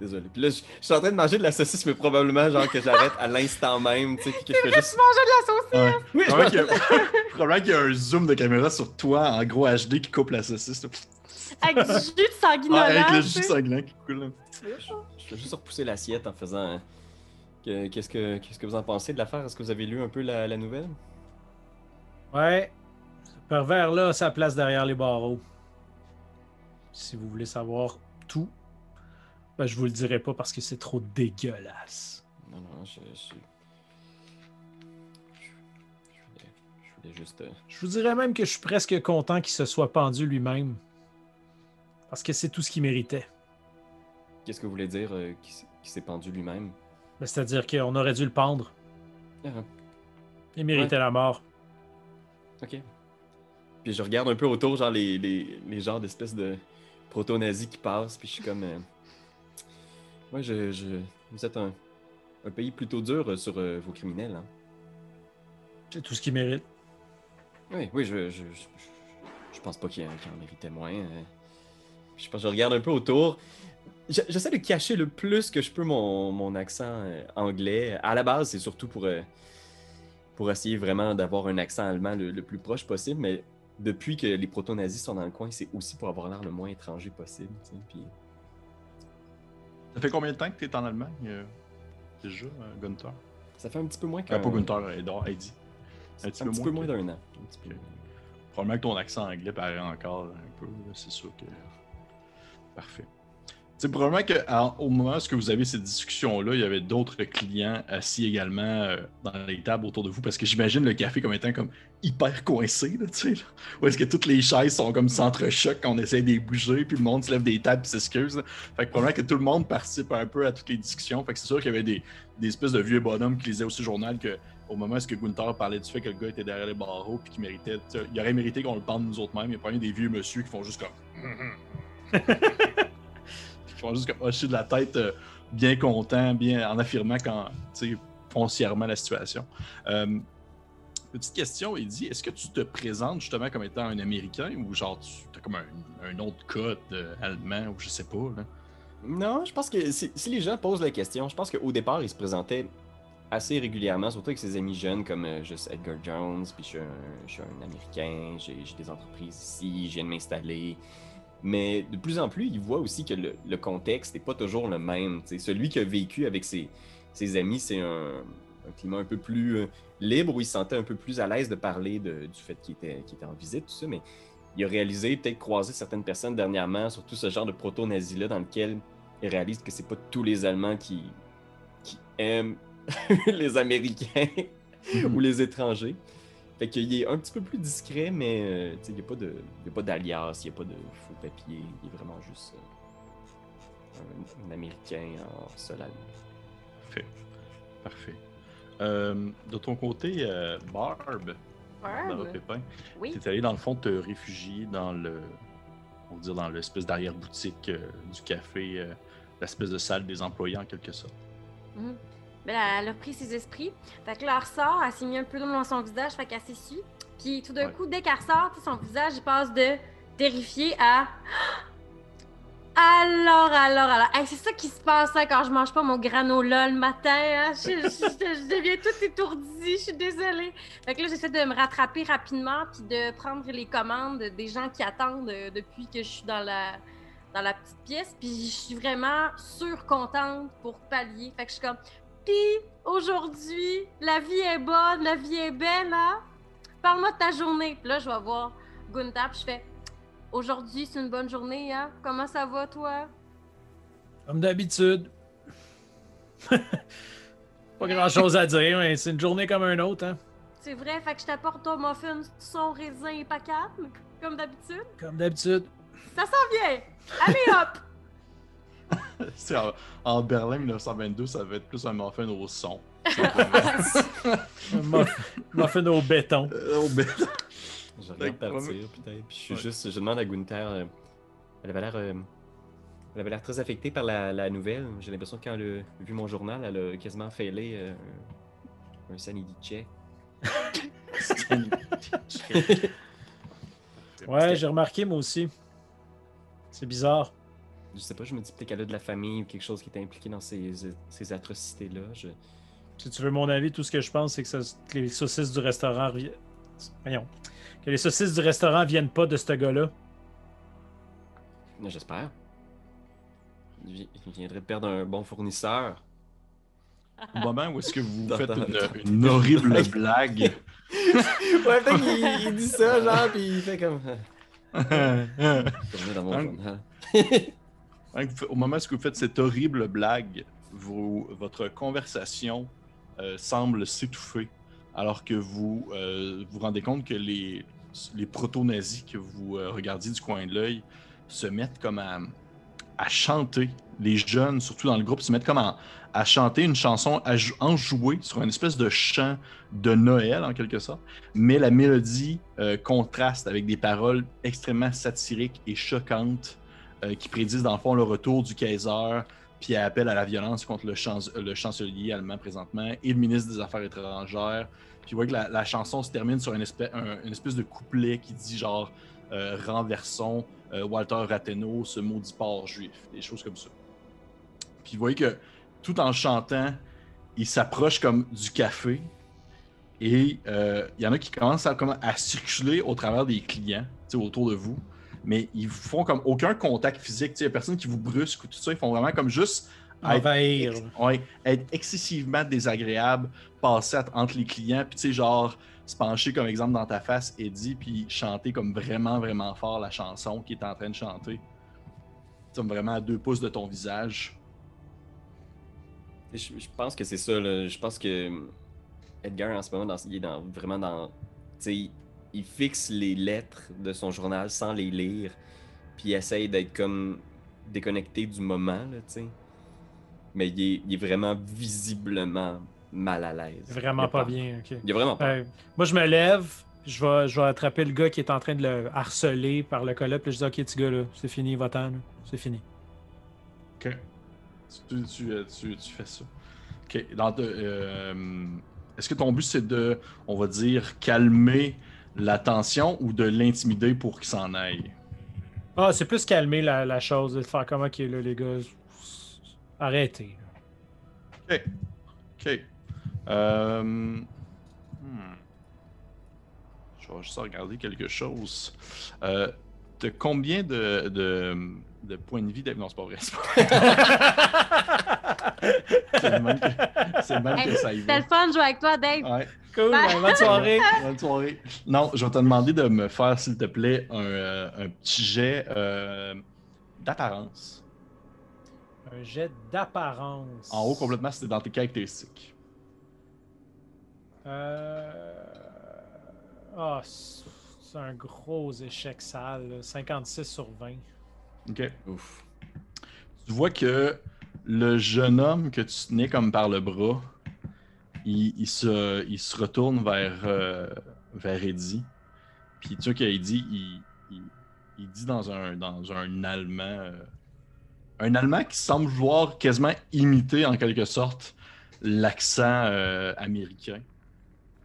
Speaker 1: Désolé. Puis là, je, je suis en train de manger de la saucisse, mais probablement, genre, que j'arrête à l'instant même, tu sais, puis que je fais juste...
Speaker 3: Manger de la sauce!
Speaker 2: Ouais.
Speaker 1: Oui, je
Speaker 2: Probablement
Speaker 1: mange
Speaker 2: qu'il y, a- probablement qu'il y a un zoom de caméra sur toi en gros HD qui coupe la saucisse. là.
Speaker 3: Avec du jus de
Speaker 2: Ah,
Speaker 3: sanguinolent.
Speaker 2: avec le jus
Speaker 3: sais.
Speaker 2: sanglant qui coule. là.
Speaker 1: Je vais juste repousser l'assiette en faisant... que- Qu'est-ce que, qu'est-ce que vous en pensez de l'affaire? Est-ce que vous avez lu un peu la, la nouvelle?
Speaker 4: Ouais. Ce pervers-là a sa place derrière les barreaux. Si vous voulez savoir tout, ben, je vous le dirai pas parce que c'est trop dégueulasse.
Speaker 1: Non, non, je... Je, je, je voulais, je voulais juste... euh,
Speaker 4: Je vous dirais même que je suis presque content qu'il se soit pendu lui-même. Parce que c'est tout ce qu'il méritait.
Speaker 1: Qu'est-ce que vous voulez dire euh, qui, s- qui s'est pendu lui-même?
Speaker 4: Ben, C'est-à-dire qu'on aurait dû le pendre.
Speaker 1: Ah,
Speaker 4: Il méritait la mort.
Speaker 1: ok. Puis je regarde un peu autour, genre les, les, les genres d'espèces de proto-nazis qui passent, puis je suis comme. euh, Ouais, je, je- Vous êtes un, un pays plutôt dur euh, sur euh, vos criminels, hein?
Speaker 4: C'est tout ce qu'il mérite.
Speaker 1: Oui, oui, je, je, je, pense pas qu'il en, qu'il en méritait moins. euh. Je pense que je regarde un peu autour. Je- J'essaie de cacher le plus que je peux mon, mon accent anglais. À la base, c'est surtout pour, pour essayer vraiment d'avoir un accent allemand le, le plus proche possible, mais depuis que les proto-nazis sont dans le coin, c'est aussi pour avoir l'air le moins étranger possible. Puis,
Speaker 2: Ça fait combien de temps que tu es en Allemagne euh, déjà, euh, Gunther?
Speaker 1: Ça fait un petit peu moins
Speaker 2: Ah,
Speaker 1: qu'un
Speaker 2: Pas Gunther, Edor, Heidi.
Speaker 1: un petit, peu moins
Speaker 2: que-
Speaker 1: d'un an. Un petit peu moins.
Speaker 2: Probablement que ton accent anglais paraît encore un peu, c'est sûr que. Parfait. C'est probablement qu'au moment où vous avez cette discussion-là, il y avait d'autres clients assis également euh, dans les tables autour de vous, parce que j'imagine le café comme étant comme hyper coincé, là, tu sais. Où est-ce que toutes les chaises sont comme s'entrechoquent on essaie de les bouger, puis le monde se lève des tables et s'excuse. Fait que probablement que tout le monde participe un peu à toutes les discussions. Fait que c'est sûr qu'il y avait des, espèces de vieux bonhommes qui lisaient aussi le journal que au moment où Gunther parlait du fait que le gars était derrière les barreaux puis qu'il méritait, il aurait mérité qu'on le pende nous autres mêmes. Il y a pas des vieux monsieur qui font juste comme. font juste hocher de la tête euh, bien content, bien en affirmant quand, foncièrement la situation. Euh, petite question, il dit est-ce que tu te présentes justement comme étant un Américain ou genre tu as comme un, autre code euh, allemand ou je sais pas, là?
Speaker 1: Non, je pense que si, les gens posent la question, je pense qu'au départ, il se présentait assez régulièrement, surtout avec ses amis jeunes comme juste Edgar Jones, puis je suis un, je suis un Américain, j'ai des entreprises ici, je viens de m'installer. Mais de plus en plus, il voit aussi que le, le contexte n'est pas toujours le même. tu sais. Celui qui a vécu avec ses, ses amis, c'est un, un climat un peu plus euh, libre, où il se sentait un peu plus à l'aise de parler de- du fait qu'il était, en visite, tout ça, mais il a réalisé, peut-être croisé certaines personnes dernièrement, surtout ce genre de proto-nazi-là, dans lequel il réalise que c'est pas tous les Allemands qui, qui aiment les Américains ou les étrangers. Fait qu'il est un petit peu plus discret, mais euh, tu sais, il n'y a pas de- y a pas d'alias, il n'y a pas de faux papier. Il est vraiment juste euh, un, un Américain en allemand.
Speaker 2: Parfait. Parfait. Euh, de ton côté, euh, Barb,
Speaker 3: Barb?
Speaker 2: Pépin,
Speaker 3: Oui.
Speaker 2: tu es allé dans le fond te réfugier dans le, on va dire dans l'espèce d'arrière-boutique euh, du café, euh, l'espèce de salle des employés en quelque sorte.
Speaker 3: Mhm. Ben elle a repris ses esprits. Fait que là, elle ressort, elle s'est mis un peu dans son visage, fait qu'elle s'essuie. Puis tout d'un
Speaker 2: Ouais.
Speaker 3: coup, dès qu'elle ressort, son visage, il passe de terrifié à. Alors, alors, alors. Hey, c'est ça qui se passe hein, quand je mange pas mon granola le matin. hein. Je, je- je- je deviens toute étourdie, je suis désolée. Fait que là, j'essaie de me rattraper rapidement puis de prendre les commandes des gens qui attendent euh, depuis que je suis dans la, dans la petite pièce. Puis je suis vraiment surcontente pour pallier. Fait que je suis comme, puis aujourd'hui, la vie est bonne, la vie est belle, hein? Parle-moi de ta journée. Puis là, je vais voir Gunther, puis je fais, aujourd'hui, c'est une bonne journée, hein? Comment ça va, toi?
Speaker 4: Comme d'habitude. Pas grand chose à dire, mais c'est une journée comme un autre, hein?
Speaker 3: C'est vrai, fait que je t'apporte ton muffin son raisin impeccable, comme d'habitude.
Speaker 4: Comme d'habitude.
Speaker 3: Ça s'en vient! Allez hop!
Speaker 2: En, en Berlin 1922, ça va être plus un muffin au son.
Speaker 4: Un muff- muffin au béton.
Speaker 2: Euh, au Ber-
Speaker 1: Je regarde partir, peut-être. Puis je suis
Speaker 2: Ouais.
Speaker 1: juste, je demande à Gunther. euh, elle avait l'air. euh, elle avait l'air très affectée par la, la nouvelle. J'ai l'impression que quand elle a vu mon journal, elle a quasiment failé euh, un, un sanity check.
Speaker 4: Ouais, j'ai remarqué moi aussi. C'est bizarre.
Speaker 1: Je sais pas, je me dis peut-être qu'elle a de la famille ou quelque chose qui était impliqué dans ces, ces atrocités-là. Je...
Speaker 4: Si tu veux mon avis, tout ce que je pense, c'est que, ça- que les saucisses du restaurant. Voyons. Que les saucisses du restaurant viennent pas de ce gars-là.
Speaker 1: J'espère. Il vi- il viendrait de perdre un bon fournisseur.
Speaker 2: Au moment où est-ce que vous faites une, une horrible blague.
Speaker 1: ouais, peut-être qu'il il dit ça, genre, puis il fait comme. Tourner dans mon journal.
Speaker 2: Fa- Au moment où vous faites cette horrible blague, votre conversation euh, semble s'étouffer, alors que vous euh, vous rendez compte que les, proto-nazis que vous euh, regardiez du coin de l'œil se mettent comme à, chanter. Les jeunes, surtout dans le groupe, se mettent comme à, chanter une chanson à jou- enjouée sur une espèce de chant de Noël, en quelque sorte. Mais la mélodie euh, contraste avec des paroles extrêmement satiriques et choquantes euh, qui prédisent, dans le fond, le retour du Kaiser, puis appellent à la violence contre le, chancelier allemand présentement et le ministre des Affaires étrangères. Puis vous voyez que la, chanson se termine sur une espèce, un- espèce de couplet qui dit genre euh, renversons euh, Walter Ratheno, ce maudit porc juif, des choses comme ça. Puis vous voyez que tout en chantant, il s'approche comme du café et il y en a qui commencent à, à circuler au travers des clients, autour de vous, mais ils font comme aucun contact physique, tu sais, il n'y a personne qui vous brusque ou tout ça, ils font vraiment comme juste être,
Speaker 4: Envahir.
Speaker 2: ouais, être excessivement désagréable, passer à- entre les clients, puis tu sais, genre se pencher comme exemple dans ta face, Eddie, puis chanter comme vraiment, vraiment fort la chanson qu'il est en train de chanter. Comme vraiment à deux pouces de ton visage.
Speaker 1: Je, je pense que c'est ça. là. Je pense que Edgar, en ce moment, dans- il est dans- vraiment dans. Tu sais, il fixe les lettres de son journal sans les lire, puis il essaye d'être comme déconnecté du moment, là, tu sais. Mais il est, il est vraiment visiblement mal à l'aise. Il
Speaker 4: Vraiment pas
Speaker 1: peur.
Speaker 4: bien. ok.
Speaker 1: Il a vraiment peur.
Speaker 4: Euh, moi, je me lève, je vais, je vais attraper le gars qui est en train de le harceler par le colloque, puis je dis Ok, petit gars, là, c'est fini, va-t'en, c'est fini.
Speaker 2: Ok. Tu, tu, euh, tu- tu fais ça. Ok. Dans de- euh, Est-ce que ton but c'est de, on va dire, calmer la tension ou de l'intimider pour qu'il s'en aille?
Speaker 4: Ah, c'est plus calmer la, la chose, de faire comment qui est là, les gars. Arrêtez.
Speaker 2: Ok. Ok. Euh, hmm. Je vais juste regarder quelque chose. Euh, T'as combien de, de, de points de vie? d'hab- Non, c'est pas vrai. c'est pas- C'est le même que, c'est le même que ça y
Speaker 3: C'était
Speaker 2: va.
Speaker 3: le fun de jouer avec toi, Dave.
Speaker 2: Ouais.
Speaker 4: Cool, ben, bonne soirée.
Speaker 2: Bonne soirée. Non, je vais te demander de me faire, s'il te plaît, un, euh, un petit jet euh, d'apparence.
Speaker 4: Un jet d'apparence.
Speaker 2: En haut, complètement, c'était dans tes caractéristiques.
Speaker 4: Euh... Ah, c'est c'est un gros échec sale. là. 56 sur 20.
Speaker 2: OK.
Speaker 1: Ouf.
Speaker 2: Tu vois que le jeune homme que tu tenais comme par le bras, il, se, il se retourne vers, euh, vers Eddie. Puis tu vois qu'il dit, il, il, il dit dans un, dans un allemand, euh, un allemand qui semble vouloir quasiment imiter en quelque sorte l'accent euh, américain.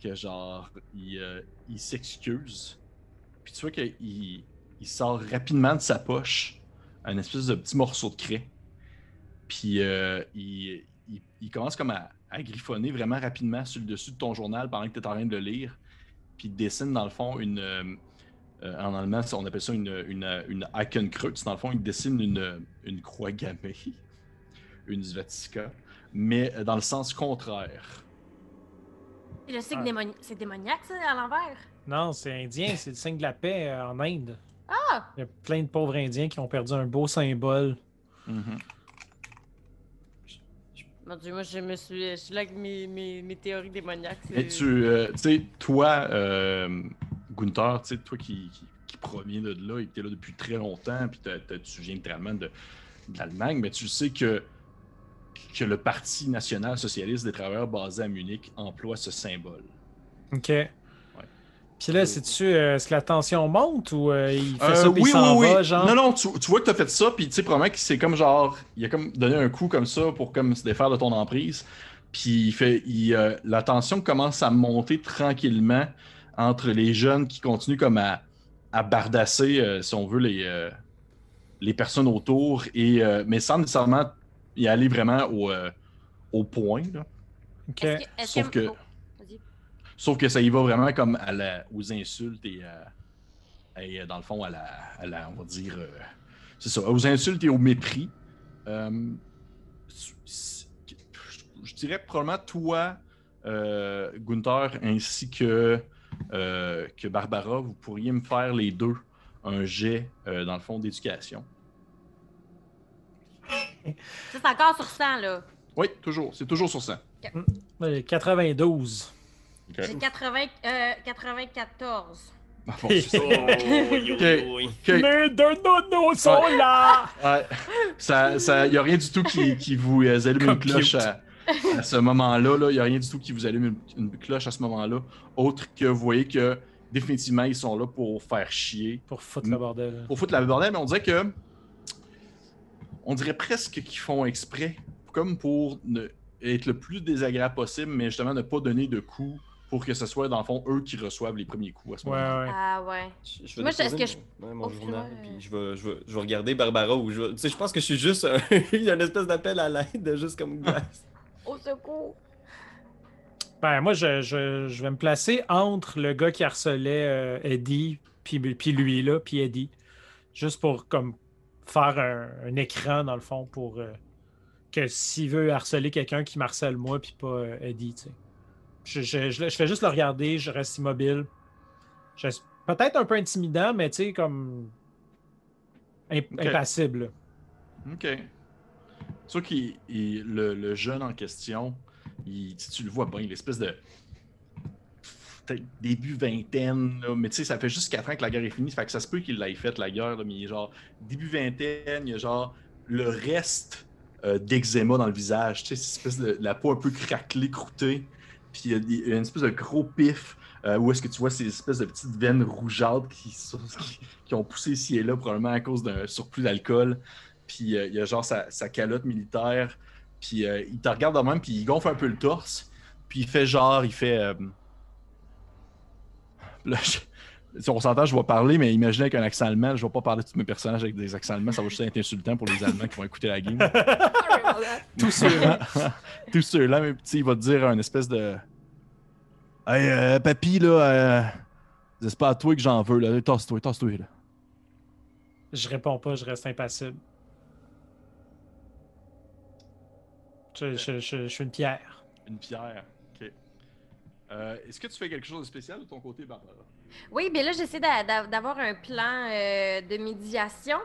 Speaker 2: Que genre, il, il s'excuse. Puis tu vois qu'il il sort rapidement de sa poche un espèce de petit morceau de craie. Puis euh, il, il- il commence comme à, à griffonner vraiment rapidement sur le dessus de ton journal pendant que tu es en train de le lire. Puis il dessine dans le fond une. euh, euh, en allemand, on appelle ça une, une, une. Dans le fond, il dessine une, une croix gammée, une Svatika, mais dans le sens contraire.
Speaker 3: Le signe
Speaker 4: Ah.
Speaker 3: démoni- c'est démoniaque, ça, à l'envers?
Speaker 4: Non, c'est indien, c'est le signe de la paix euh, en Inde.
Speaker 3: Ah!
Speaker 4: Il y a plein de pauvres Indiens qui ont perdu un beau symbole.
Speaker 2: Mhm.
Speaker 3: Mon Dieu, moi, je me suis, je suis là avec mes, mes, mes théories démoniaques. c'est-
Speaker 2: Et tu, euh, tu sais, toi, euh, Gunther, tu sais, toi qui, qui, qui provient de là et qui es là depuis très longtemps, puis t'as- t'as- tu viens littéralement de, de l'Allemagne, mais tu sais que, que le Parti national socialiste des travailleurs basé à Munich emploie ce symbole.
Speaker 4: OK. Puis là, c'est-tu, euh, est-ce que la tension monte ou euh, il fait
Speaker 2: Euh,
Speaker 4: ça puis il s'en va, genre?
Speaker 2: Non, non, tu, tu vois que tu as fait ça, puis tu sais, probablement que c'est comme genre, il a comme donné un coup comme ça pour comme se défaire de ton emprise. Puis il fait, il, euh, la tension commence à monter tranquillement entre les jeunes qui continuent comme à, à bardasser, euh, si on veut, les, euh, les personnes autour, et, euh, mais sans nécessairement y aller vraiment au, euh, au point. là.
Speaker 4: OK.
Speaker 3: Est-ce que- est-ce
Speaker 2: Sauf que-. Sauf que ça y va vraiment comme à la, aux insultes et, à- et, euh, dans le fond à la, à la- on va dire, euh, c'est ça, aux insultes et au mépris. Euh, je dirais probablement toi, euh, Gunther, ainsi que, euh, que Barbara, vous pourriez me faire les deux un jet, euh, dans le fond, d'éducation.
Speaker 3: C'est encore sur 100, là.
Speaker 2: Oui, toujours, c'est toujours sur ça.
Speaker 4: Euh, 92.
Speaker 2: Ok.
Speaker 3: J'ai 80, euh, 94.
Speaker 2: Ah, bon, c'est ça. Ok.
Speaker 4: Les deux nonos sont
Speaker 2: Ouais.
Speaker 4: là!
Speaker 2: Ouais. Ça, ça, y a rien du tout qui, qui vous euh, allume une cloche à, à ce moment-là. Là. Y a rien du tout qui vous allume une, une cloche à ce moment-là. Autre que vous voyez que définitivement ils sont là pour faire chier,
Speaker 4: Pour foutre le bordel.
Speaker 2: pour foutre la bordel, mais on dirait que. On dirait presque qu'ils font exprès, comme pour ne, être le plus désagréable possible, mais justement ne pas donner de coups pour que ce soit, dans le fond, eux qui reçoivent les premiers coups à ce
Speaker 4: Ouais,
Speaker 2: moment-là.
Speaker 4: ouais.
Speaker 3: Ah ouais.
Speaker 1: Je, je vais
Speaker 3: Moi, est-ce que
Speaker 1: mon, ouais, mon
Speaker 3: Oh,
Speaker 1: journal, puis je vais, je, vais, je vais regarder Barbara ou je vais- Tu sais, je pense que je suis juste un... Il y a une espèce d'appel à l'aide, de juste comme glace.
Speaker 3: Au secours.
Speaker 4: Ben, moi, je, je- je vais me placer entre le gars qui harcelait euh, Eddie, puis, puis lui, là, puis Eddie. Juste pour comme faire un, un écran, dans le fond, pour euh, que s'il veut harceler quelqu'un qui m'harcèle moi, puis pas euh, Eddie, tu sais. Je, je, je, je fais juste le regarder, je reste immobile. Peut-être un peu intimidant, mais tu sais, comme. imp-. Impassible.
Speaker 2: Ok. Qu'il il- le, le jeune en question, il, tu, tu le vois bien, l'espèce de peut-être début vingtaine, là, mais tu sais, ça fait juste 4 ans que la guerre est finie, ça fait que ça se peut qu'il l'ait faite la guerre, là, mais il est genre début vingtaine, il y a genre le reste euh, d'eczéma dans le visage, tu sais, cette espèce de la peau un peu craquelée, croûtée, puis il y a une espèce de gros pif euh, où est-ce que tu vois ces espèces de petites veines rougeâtres qui, qui, ont poussé ici et là, probablement à cause d'un surplus d'alcool. Puis euh, il y a genre sa, sa calotte militaire. Puis euh, il te regarde de même, puis il gonfle un peu le torse. Puis il fait genre, il fait. Là, si on s'entend, je vais parler, mais imaginez avec un accent allemand, je vais pas parler de tous mes personnages avec des accents allemands, ça va juste être insultant pour les Allemands qui vont écouter la game.
Speaker 4: Tous ceux-là.
Speaker 2: Tous ceux-là, mais tu sais, il va te dire un espèce de. Hey, euh, papy, là, euh, c'est pas à toi que j'en veux, là. Tasse-toi, tasse-toi, là.
Speaker 4: Je réponds pas, je reste impassible. Je, je- je- je suis une pierre.
Speaker 2: Une pierre. Ok. Euh, Est-ce que tu fais quelque chose de spécial de ton côté, Barbara?
Speaker 3: Oui, bien là, j'essaie d'a- d'a- d'avoir un plan euh, de médiation.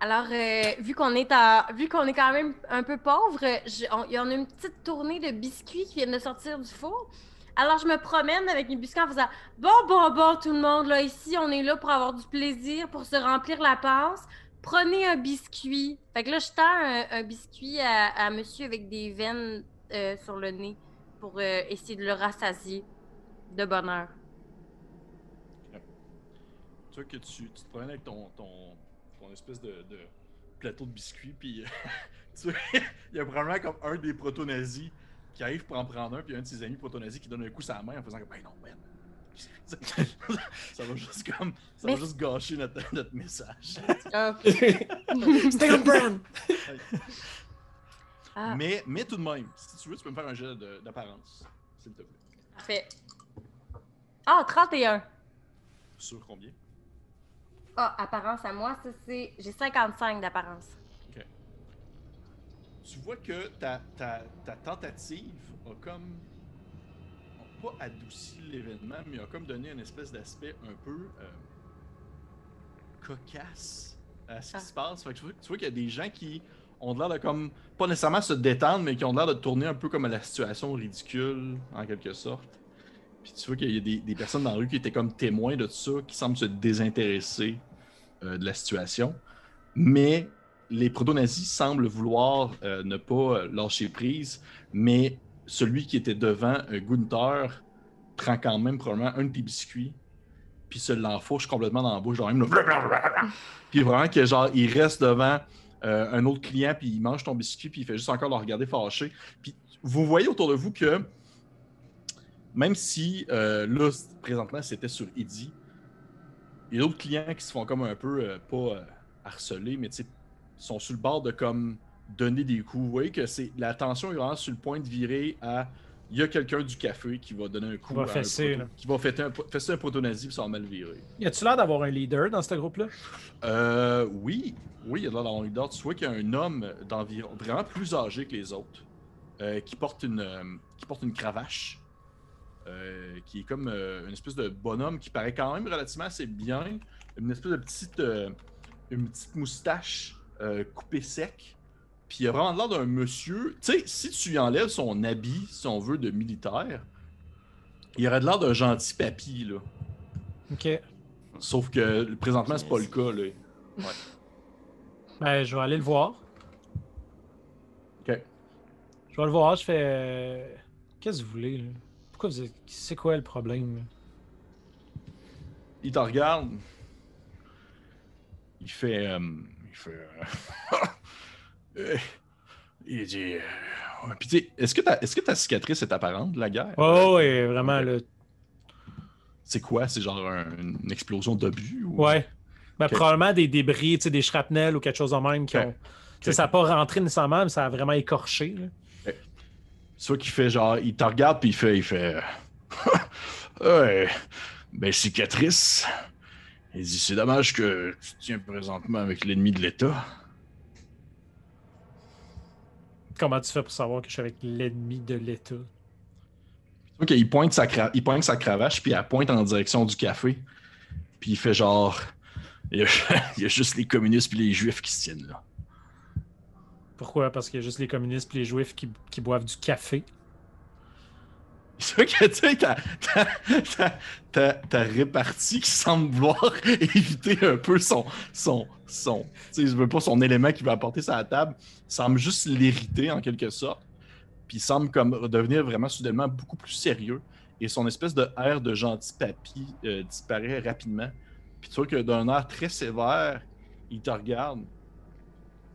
Speaker 3: Alors, euh, vu qu'on est en- vu qu'on est quand même un peu pauvre, il y en a une petite tournée de biscuits qui viennent de sortir du four. Alors, je me promène avec mes biscuits en faisant Bon, bon, bon, tout le monde, là, ici, on est là pour avoir du plaisir, pour se remplir la passe. Prenez un biscuit. Fait que là, je tends un, biscuit à, à monsieur avec des veines euh, sur le nez pour euh, essayer de le rassasier de bonheur.
Speaker 2: Tu vois que tu, tu te promènes avec ton, ton espèce de, de plateau de biscuits, puis tu vois, il y a probablement comme un des proto-nazis qui arrive pour en prendre un, puis un de ses amis proto-nazis qui donne un coup sur la main en faisant comme Ben non, ben. ça va juste comme. Ça
Speaker 3: Mais-
Speaker 2: va juste gâcher notre, notre message.
Speaker 1: Stay on brand!
Speaker 3: Ah.
Speaker 2: Mais, mais tout de même, si tu veux, tu peux me faire un jet d'apparence, s'il te plaît.
Speaker 3: Parfait. Ah, 31.
Speaker 2: Sur combien?
Speaker 3: Ah, apparence à moi, ça c'est. J'ai 55 d'apparence.
Speaker 2: tu vois que ta, ta, ta tentative a comme a pas adouci l'événement, mais a comme donné une espèce d'aspect un peu euh, cocasse à ce qui
Speaker 3: Ah.
Speaker 2: se passe. Fait que tu vois, qu'il y a des gens qui ont l'air de comme pas nécessairement se détendre, mais qui ont l'air de tourner un peu comme à la situation ridicule en quelque sorte. Puis tu vois qu'il y a des, des personnes dans la rue qui étaient comme témoins de tout ça, qui semblent se désintéresser de la situation. Mais les proto-nazis semblent vouloir euh, ne pas euh, lâcher prise, mais celui qui était devant, euh, Gunther, prend quand même probablement un de tes biscuits, puis se l'enfourche complètement dans la bouche, genre même là, puis vraiment que genre il reste devant euh, un autre client, puis il mange ton biscuit, puis il fait juste encore le regarder fâché. Puis vous voyez autour de vous que même si euh, là, présentement, c'était sur Eddie, il y a d'autres clients qui se font comme un peu, euh, pas euh, harceler, mais tu sais, sont sur le bord de comme donner des coups. Vous voyez que c'est la tension est vraiment sur le point de virer à il y a quelqu'un du café qui va donner un coup
Speaker 4: va
Speaker 2: à un proto- qui va fêter un, fesser un proto-nazi ça va mal virer.
Speaker 4: Y a-tu l'air d'avoir un leader dans ce groupe-là?
Speaker 2: Euh, oui, oui, il y a l'air d'avoir un leader. Tu vois qu'il y a un homme d'environ vraiment plus âgé que les autres euh, qui porte une euh, qui porte une cravache, euh, qui est comme euh, une espèce de bonhomme qui paraît quand même relativement assez bien, une espèce de petite euh, une petite moustache coupée sec. Puis il a vraiment l'air d'un monsieur. Tu sais, si tu lui enlèves son habit, si on veut, de militaire, il aurait de l'air d'un gentil papy, là.
Speaker 4: Ok.
Speaker 2: Sauf que présentement, c'est pas le cas. Là.
Speaker 4: Ben, je vais aller le voir.
Speaker 2: Ok.
Speaker 4: Je vais le voir, je fais. Qu'est-ce que vous voulez, là? Pourquoi vous êtes. C'est quoi le problème?
Speaker 2: Il te regarde. Il fait. euh, il fait. euh, euh, il dit. Puis, tu est-ce que, ta, est-ce que ta cicatrice est apparente de la guerre?
Speaker 4: Oh, ouais, vraiment, là.
Speaker 2: C'est quoi? C'est genre un- une explosion d'obus? Ou...
Speaker 4: Ouais. Ben, probablement des débris, des shrapnels ou quelque chose de même qui ont. Ça n'a pas rentré nécessairement, mais ça a vraiment écorché. là.
Speaker 2: Soit qu'il fait genre, il te regarde puis il fait, il fait, ouais, ben cicatrice. Il dit, c'est dommage que tu tiens présentement avec l'ennemi de l'État.
Speaker 4: Comment tu fais pour savoir que je suis avec l'ennemi de l'État?
Speaker 2: Ok, il pointe sa, cra- il pointe sa cravache puis elle pointe en direction du café. Puis il fait genre, il y a, il y a juste les communistes puis les juifs qui se tiennent là.
Speaker 4: Pourquoi? Parce qu'il y a juste les communistes et les juifs qui, qui boivent du café.
Speaker 2: C'est que tu sais, ta, ta, ta, ta- ta répartie qui semble vouloir éviter un peu son. son, son tu sais, je veux pas son élément qu'il veut apporter sur la table, semble juste l'irriter en quelque sorte. Puis semble comme devenir vraiment soudainement beaucoup plus sérieux. Et son espèce de air de gentil papy euh, disparaît rapidement. Puis tu vois que d'un air très sévère, il te regarde.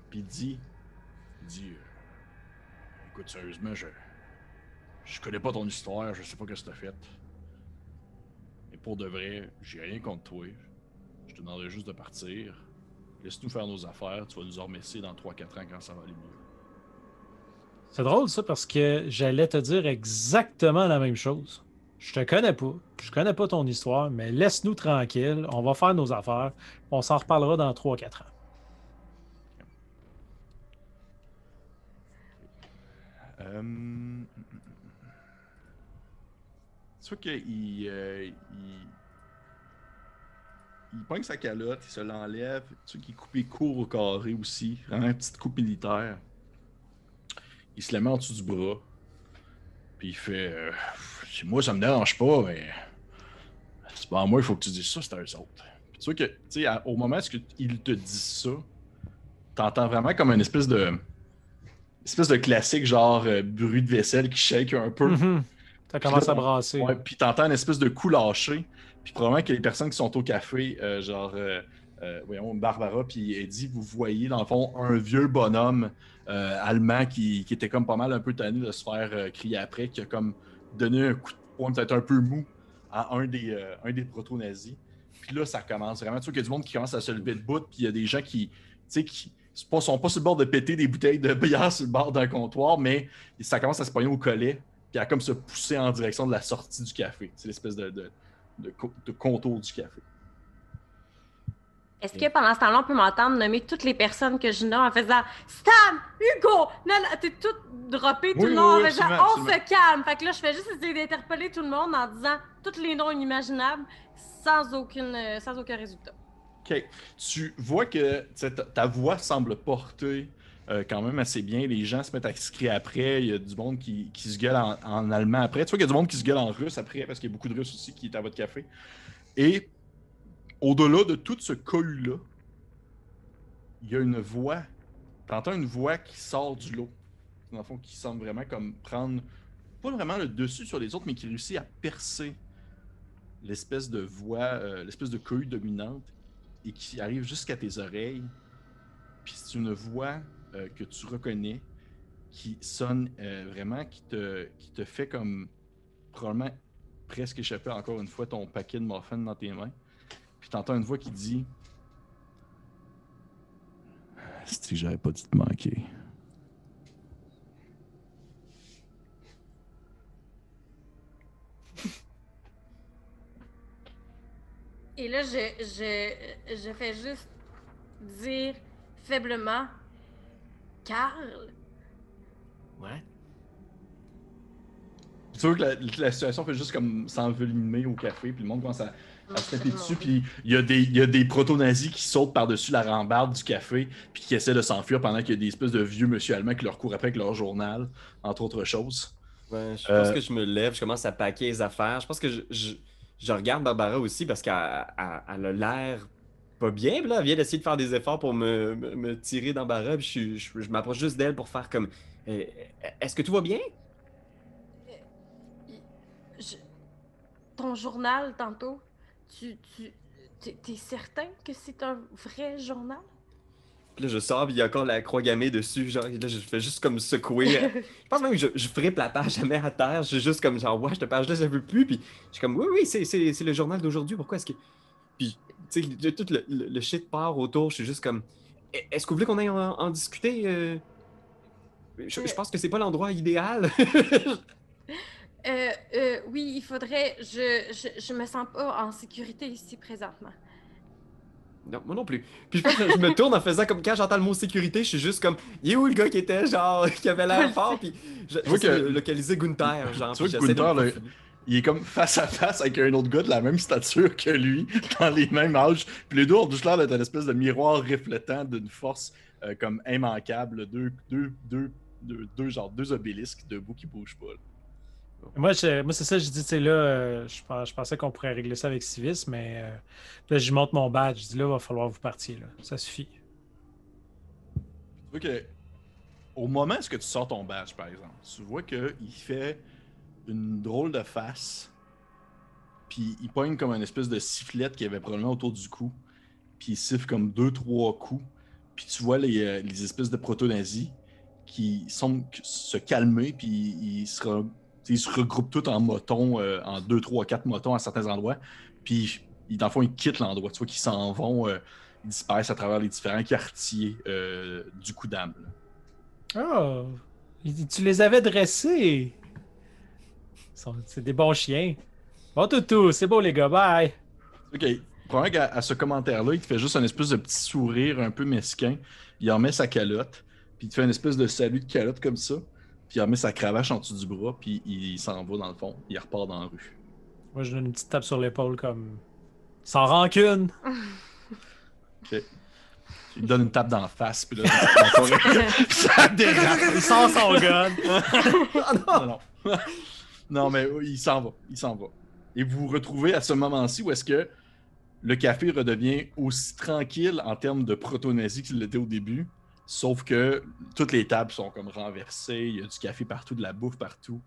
Speaker 2: Puis il dit. Dit. euh, Écoute, sérieusement, je. Je connais pas ton histoire, je sais pas ce que t'as fait. Mais pour de vrai, j'ai rien contre toi. Je te demanderais juste de partir. Laisse-nous faire nos affaires, tu vas nous remercier dans 3-4 ans quand ça va aller mieux.
Speaker 4: C'est drôle ça parce que j'allais te dire exactement la même chose. Je te connais pas, je connais pas ton histoire, mais laisse-nous tranquille, on va faire nos affaires, on s'en reparlera dans 3-4 ans.
Speaker 2: Euh... Tu vois qu'il euh, il... il pogne sa calotte, il se l'enlève. Tu vois qu'il est coupé court au carré aussi, vraiment une petite coupe militaire. Il se la met en dessous du bras. Puis il fait euh, Moi, ça me dérange pas, mais. C'est pas à moi, il faut que tu dises ça, c'est à eux autres. Tu vois que, sais, au moment où il te dit ça, t'entends vraiment comme une espèce de. Espèce de classique, genre euh, bruit de vaisselle qui shake un peu.
Speaker 4: Mhm. Ça commence
Speaker 2: là,
Speaker 4: à brasser.
Speaker 2: Ouais, puis t'entends une espèce de coup lâché. Puis probablement que les personnes qui sont au café, euh, genre, euh, voyons, Barbara puis Eddie, vous voyez dans le fond un vieux bonhomme allemand qui, qui était comme pas mal un peu tanné de se faire crier après, qui a comme donné un coup de poing peut-être un peu mou à un des, un des proto-nazis. Puis là, ça commence vraiment. Tu vois qu'il y a du monde qui commence à se lever de bout, puis il y a des gens qui, tu sais, qui sont pas sur le bord de péter des bouteilles de bière sur le bord d'un comptoir, mais ça commence à se pogner au collet, puis à comme se pousser en direction de la sortie du café. C'est l'espèce de, de, de, co- de contour du café.
Speaker 3: Est-ce que pendant ce temps-là, on peut m'entendre nommer toutes les personnes que je nomme en faisant Stan, Hugo, non, non, t'es tout droppé tout
Speaker 2: Oui,
Speaker 3: le
Speaker 2: oui,
Speaker 3: en faisant
Speaker 2: absolument,
Speaker 3: on se calme. Fait que là, je fais juste essayer d'interpeller tout le monde en disant tous les noms inimaginables sans, aucune, euh, sans aucun résultat.
Speaker 2: OK. Tu vois que ta, voix semble porter euh, quand même assez bien. Les gens se mettent à se crier après. Il y a du monde qui, qui se gueule en, allemand après. Tu vois qu'il y a du monde qui se gueule en russe après parce qu'il y a beaucoup de Russes aussi qui est à votre café. Et au-delà de tout ce cohue-là, il y a une voix. Tu entends une voix qui sort du lot. Dans le fond, qui semble vraiment comme prendre pas vraiment le dessus sur les autres, mais qui réussit à percer l'espèce de voix, euh, l'espèce de cohue dominante et qui arrive jusqu'à tes oreilles. Puis c'est une voix euh, que tu reconnais qui sonne euh, vraiment, qui te, qui te fait comme probablement presque échapper encore une fois ton paquet de muffins dans tes mains. Puis t'entends une voix qui dit Si j'avais pas dû te manquer.
Speaker 3: Et là, je, je, je fais juste dire faiblement Carl.
Speaker 1: Ouais.
Speaker 2: Tu vois que la, la situation fait juste comme s'envenimer au café, puis le monde commence à, à se taper dessus, puis il y a des, il y a des proto-nazis qui sautent par-dessus la rambarde du café, puis qui essaient de s'enfuir pendant qu'il y a des espèces de vieux monsieur allemands qui leur courent après avec leur journal, entre autres choses.
Speaker 1: Ouais, je
Speaker 2: Euh,
Speaker 1: pense que je me lève, je commence à paquer les affaires. Je pense que je, je, je regarde Barbara aussi parce qu'elle elle- elle a l'air pas bien. elle vient d'essayer de faire des efforts pour me, me- tirer d'embarras. Je, je, je m'approche juste d'elle pour faire comme. Euh, Est-ce que tout va bien?
Speaker 3: Je- Ton journal, tantôt, tu. tu... T'es certain que c'est un vrai journal?
Speaker 1: Puis là, je sors, puis il y a encore la croix gammée dessus. Genre, là, je fais juste comme secouer. je pense même que je, je frippe la page jamais à terre. Je suis juste comme genre, ouais, cette page-là, je la veux plus. Puis je suis comme, oui, oui, c'est- le journal d'aujourd'hui. Pourquoi est-ce que. Puis, tu sais, tout le, le- le shit part autour. Je suis juste comme, E- est-ce que vous voulez qu'on aille en, en discuter? euh? Je, je pense que c'est pas l'endroit idéal.
Speaker 3: Euh, euh, oui, il faudrait. Je, je, je me sens pas en sécurité ici présentement.
Speaker 1: Non, moi non plus. Puis je pense que je me tourne en faisant comme quand j'entends le mot sécurité, je suis juste comme, il est où le gars qui était genre, qui avait l'air fort? Puis je,
Speaker 2: vois
Speaker 1: j'essaie
Speaker 2: que-
Speaker 1: de localiser Gunther, genre.
Speaker 2: Tu vois que Gunther. Il est comme face à face avec un autre gars de la même stature que lui, dans les mêmes âges. Puis les deux ont juste l'air d'être une espèce de miroir reflétant d'une force euh, comme immanquable. Deux, deux, deux, deux, deux, genre, deux obélisques debout qui bougent pas. là.
Speaker 4: Moi, moi c'est ça, je dis, tu sais, là, euh, je, pens- je pensais qu'on pourrait régler ça avec Civis, mais euh, là, je monte mon badge. Je dis, là, il va falloir vous partiez, là. Ça suffit.
Speaker 2: Tu vois que, au moment où tu sors ton badge, par exemple, tu vois qu'il fait une drôle de face, puis il pogne comme une espèce de sifflette qu'il avait probablement autour du cou, puis il siffle comme deux, trois coups, puis tu vois les, euh, les espèces de proto-nazis qui semblent se calmer, puis ils se, ils se regroupent tous en motons, euh, en deux, trois, quatre motons à certains endroits, puis ils, dans le fond, ils quittent l'endroit, tu vois qu'ils s'en vont, euh, ils disparaissent à travers les différents quartiers euh, du coup d'âme.
Speaker 4: Oh, tu les avais dressés. C'est des bons chiens. Bon, toutou, c'est beau, les gars, bye.
Speaker 2: Ok. Probablement qu'à à ce commentaire-là, il te fait juste un espèce de petit sourire un peu mesquin. Il en met sa calotte. Puis il te fait une espèce de salut de calotte comme ça. Puis il met sa cravache en dessous du bras. Puis il s'en va dans le fond. Il repart dans la rue.
Speaker 4: Moi, je donne une petite tape sur l'épaule comme. Sans rancune.
Speaker 2: Il lui donne une tape dans la face. Puis là, ça dérape.
Speaker 4: Il sort son gun.
Speaker 2: Non, non. non, mais oui, il s'en va. Il s'en va. Et vous vous retrouvez à ce moment-ci où est-ce que le café redevient aussi tranquille en termes de proto-nazi qu'il l'était au début. Sauf que toutes les tables sont comme renversées, il y a du café partout, de la bouffe partout.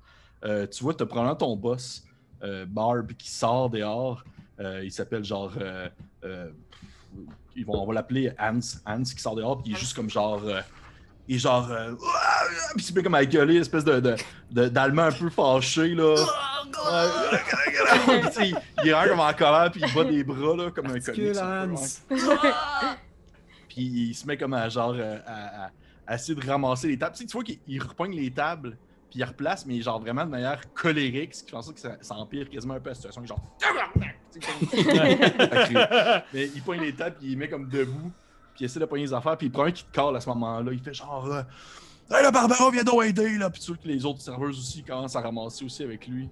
Speaker 2: Euh, tu vois, tu as probablement ton boss, euh, Barb, qui sort dehors. Euh, il s'appelle genre. ils vont, on va l'appeler Hans. Hans qui sort dehors, puis il est juste comme genre. il est genre. euh, puis il se met comme à gueuler, espèce de, d'allemand un peu fâché, là. Sais, il, il est comme en colère, puis il bat des bras, là, comme un comique. un peu,
Speaker 1: Hans.
Speaker 2: ouais. Puis il se met comme à genre euh, à, à- à essayer de ramasser les tables. Tu, sais, tu vois qu'il il repogne les tables, puis il replace, mais genre vraiment de manière colérique, ce qui fait en sorte que ça, ça empire quasiment un peu la situation. Genre. Mais il pogne les tables, puis il met comme debout, puis il essaie de pogner les affaires, puis il prend un qui te colle à ce moment-là. Il fait genre. euh, Hey, la Barbara vient donc aider, là! Puis tu vois que les autres serveuses aussi commencent à ramasser aussi avec lui.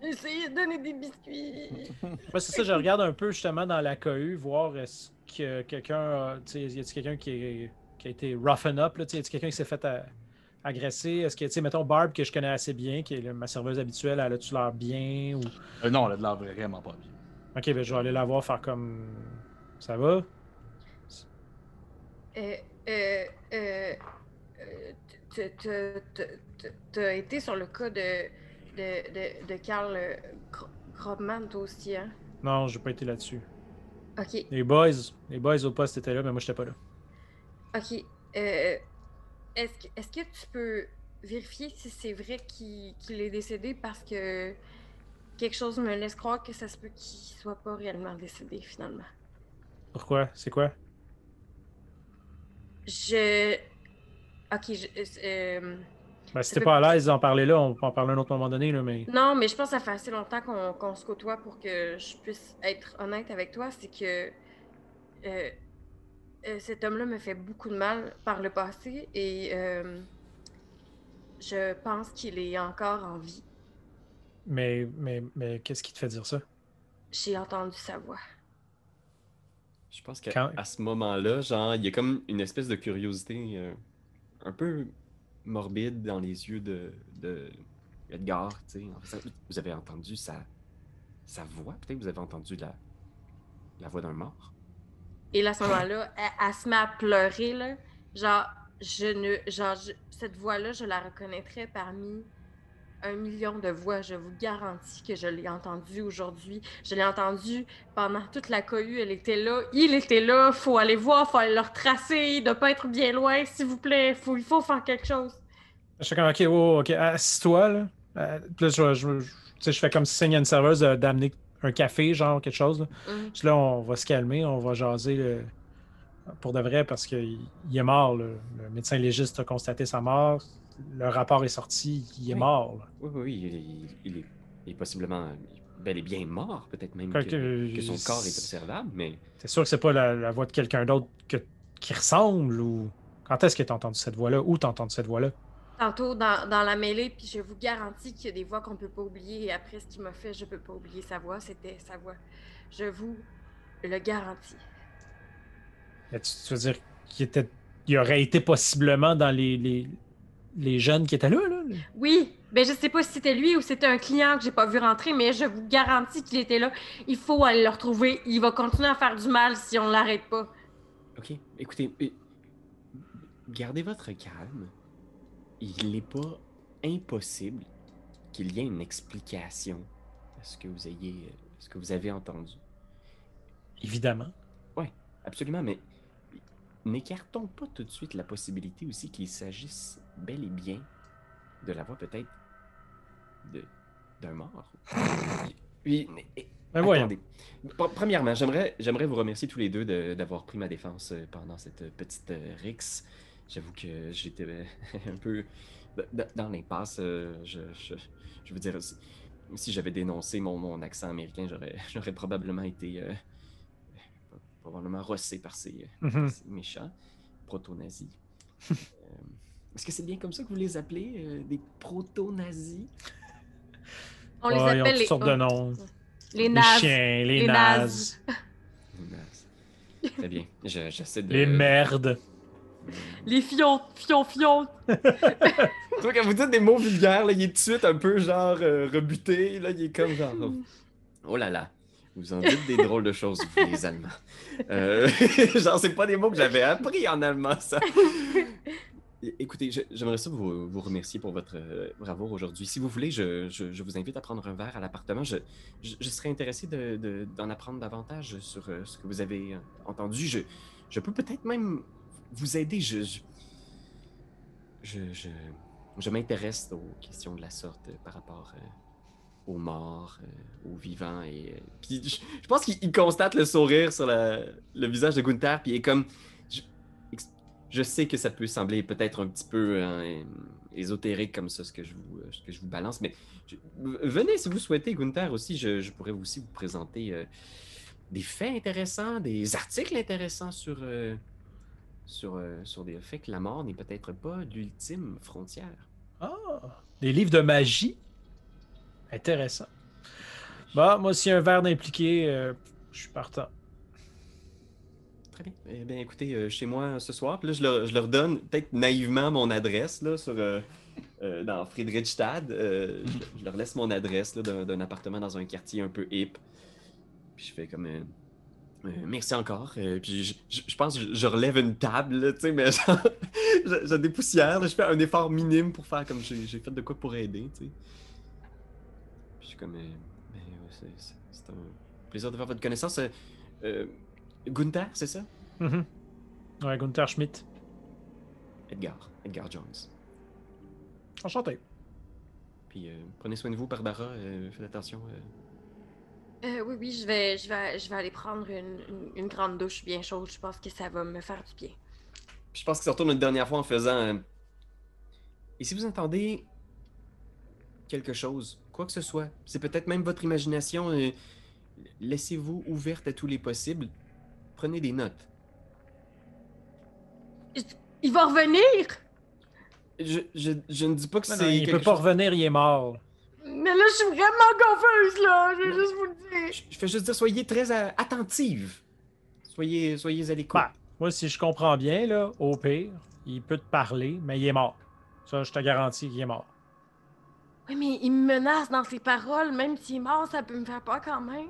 Speaker 3: Essayez de donner des biscuits.
Speaker 4: Moi, c'est ça, je regarde un peu justement dans la cohue, voir est-ce que quelqu'un. a- Tu sais, y a-t-il quelqu'un qui, a été roughen up, là? Tu sais, y a-t-il quelqu'un qui s'est fait euh, agresser? Est-ce que, tu sais, mettons Barb, que je connais assez bien, qui est le- ma serveuse habituelle, elle a-tu l'air bien? Ou...
Speaker 2: Euh, non, elle a de l'air vraiment pas bien.
Speaker 4: Ok, ben je vais aller la voir faire comme. Ça va?
Speaker 3: Euh, euh, euh, euh, T'as été sur le cas de, de, de, de Karl Gro- Grobman, toi aussi, hein?
Speaker 4: Non, j'ai pas été là-dessus.
Speaker 3: Ok,
Speaker 4: Les boys, les boys au poste étaient là, mais moi j'étais pas là.
Speaker 3: ok. Euh, Est-ce que, est-ce que tu peux vérifier si c'est vrai qu'il qu'il est décédé parce que quelque chose me laisse croire que ça se peut qu'il soit pas réellement décédé finalement?
Speaker 4: Pourquoi? C'est quoi?
Speaker 3: Je. Ok, je. euh,
Speaker 4: Ben, si t'es pas à l'aise d'en parler là, on peut en parler à un autre moment donné, là, mais.
Speaker 3: Non, mais je pense que ça fait assez longtemps qu'on se côtoie pour que je puisse être honnête avec toi. C'est que euh, euh, cet homme-là me fait beaucoup de mal par le passé et euh, je pense qu'il est encore en vie.
Speaker 4: Mais, mais, mais qu'est-ce qui te fait dire ça?
Speaker 3: J'ai entendu sa voix.
Speaker 1: Je pense qu'à
Speaker 4: Quand-
Speaker 1: à ce moment-là, genre, il y a comme une espèce de curiosité euh, un peu morbide dans les yeux de, de Edgar. vous avez entendu sa, sa voix. Peut-être vous avez entendu la, la voix d'un mort.
Speaker 3: Et là, à ce moment-là, elle, elle se met à pleurer, là. Genre, je ne. Genre, je- cette voix-là, je la reconnaîtrais parmi un million de voix. Je vous garantis que je l'ai entendue aujourd'hui. Je l'ai entendue pendant toute la cohue. Elle était là. Il était là. Faut aller voir. Faut aller le retracer. Il doit pas être bien loin, s'il vous plaît. Faut, il faut faire quelque chose.
Speaker 4: Je fais comme, ok, oh, ok, assis-toi, là. Euh, je, je, je- tu sais, je fais comme si c'était une serveuse d'amener un café, genre quelque chose. Là.
Speaker 3: Hum.
Speaker 4: Puis là, on va se calmer, on va jaser pour de vrai parce qu'il il est mort. là. Le médecin légiste a constaté sa mort. Le rapport est sorti, il est
Speaker 1: Oui.
Speaker 4: mort. là.
Speaker 1: Oui, oui, oui, il est, il est- il est possiblement bel et bien mort, peut-être même que,
Speaker 4: que-
Speaker 1: que son corps est observable, mais
Speaker 4: C'est sûr que c'est pas la, la voix de quelqu'un d'autre que- qui ressemble ou. Quand est-ce que tu as entendu cette voix-là? Où tu as entendu cette voix-là?
Speaker 3: Tantôt dans, dans la mêlée, puis je vous garantis qu'il y a des voix qu'on peut pas oublier. Et après ce qu'il m'a fait, je peux pas oublier sa voix. C'était sa voix. Je vous le garantis.
Speaker 4: Mais Tu, tu veux dire qu'il était, il aurait été possiblement dans les, les, les jeunes qui étaient là? là?
Speaker 3: Oui, ben je sais pas si c'était lui ou c'était un client que j'ai pas vu rentrer, mais je vous garantis qu'il était là. Il faut aller le retrouver. Il va continuer à faire du mal si on l'arrête pas.
Speaker 1: OK, écoutez, euh, gardez votre calme. Il n'est pas impossible qu'il y ait une explication à ce que vous ayez, euh, ce que vous avez entendu.
Speaker 4: Évidemment.
Speaker 1: Absolument, mais n'écartons pas tout de suite la possibilité aussi qu'il s'agisse bel et bien de la voix peut-être de d'un mort. Oui, mais-
Speaker 4: Ben voyons.
Speaker 1: Attendez. Pre- Premièrement, j'aimerais, j'aimerais vous remercier tous les deux de- d'avoir pris ma défense euh, pendant cette euh, petite euh, rixe. J'avoue que j'étais euh, un peu dans l'impasse. euh, Je, je, je veux dire, si, si j'avais dénoncé mon, mon accent américain, j'aurais, j'aurais probablement été euh, probablement rossé par ces,
Speaker 4: Mhm.
Speaker 1: ces méchants proto-nazis. Est-ce que c'est bien comme ça que vous les appelez, euh, des proto-nazis?
Speaker 3: On les
Speaker 4: Ouais, ils ont
Speaker 3: appelle
Speaker 4: toutes
Speaker 3: les
Speaker 4: sortes de noms.
Speaker 3: Les
Speaker 4: Les
Speaker 3: nazes.
Speaker 4: chiens, les,
Speaker 3: Les
Speaker 4: nazes,
Speaker 1: Nazes. Très bien. Je- J'essaie de.
Speaker 4: les merdes.
Speaker 3: Les fions, fions, fions.
Speaker 1: Tu vois, quand vous dites des mots vulgaires, là, il est tout de suite un peu genre euh, rebuté. Là, il est comme genre. oh, Oh là là. Vous en dites des drôles de choses, vous, les Allemands. Euh, genre, c'est pas des mots que j'avais appris en allemand, ça. Écoutez, j'aimerais ça vous, remercier pour votre euh, bravoure aujourd'hui. Si vous voulez, je, je- vous invite à prendre un verre à l'appartement. Je, je- serais intéressé de- de- d'en apprendre davantage sur euh, ce que vous avez euh, entendu. Je, je peux peut-être même vous aider. Je, je, m'intéresse aux questions de la sorte euh, par rapport aux morts, aux vivants. Et, puis je, pense qu'il il constate le sourire sur la- le visage de Gunther, puis il est comme... Je, sais que ça peut sembler peut-être un petit peu hein, ésotérique comme ça, ce que je vous, euh, balance, mais venez si vous souhaitez, Gunther, aussi. Je, pourrais aussi vous présenter euh, des faits intéressants, des articles intéressants sur... euh, euh, des faits que la mort n'est peut-être pas l'ultime frontière.
Speaker 4: Ah, des livres de magie? Intéressant. Bah, moi, s'il y a un verre d'impliqué, euh, je suis partant.
Speaker 1: Très bien. Eh bien, écoutez, euh, chez moi ce soir, là, je leur, donne peut-être naïvement mon adresse là, sur, euh, euh, dans Friedrichstad. Euh, je, leur laisse mon adresse là, d'un, appartement dans un quartier un peu hip. Puis je fais comme. euh, euh, merci encore. Euh, puis je, je- pense que je, relève une table, tu sais, mais genre, je, dépoussière. là, je fais un effort minime pour faire comme j'ai, fait de quoi pour aider, tu sais. Puis je suis comme. euh, Ben, c'est, un plaisir de faire votre connaissance. Euh, euh, Gunther, c'est ça?
Speaker 4: Mhm. Ouais, Gunther Schmidt.
Speaker 1: Edgar, Edgar Jones.
Speaker 4: Enchanté.
Speaker 1: Puis euh, prenez soin de vous, Barbara. euh, faites attention. euh.
Speaker 3: Euh, oui, oui, je vais, je vais, je vais aller prendre une, une- une grande douche bien chaude. Je pense que ça va me faire du bien.
Speaker 1: Puis je pense qu'il se retourne une dernière fois en faisant. Et si vous entendez quelque chose, quoi que ce soit, c'est peut-être même votre imagination, euh, laissez-vous ouverte à tous les possibles. Prenez des notes.
Speaker 3: Il va revenir!
Speaker 1: Je, je, je ne dis pas que c'est.
Speaker 4: il peut pas
Speaker 1: chose-
Speaker 4: revenir, il est mort.
Speaker 3: Mais là, je suis vraiment confuse, là! Je vais juste vous le dire.
Speaker 1: Je, je fais juste dire, soyez très euh, attentive. Soyez, soyez à l'écoute.
Speaker 4: Bah, moi, si je comprends bien, là, au pire, il peut te parler, mais il est mort. Ça, je te garantis qu'il est mort.
Speaker 3: Oui, mais il me menace dans ses paroles. Même s'il est mort, ça peut me faire peur quand même.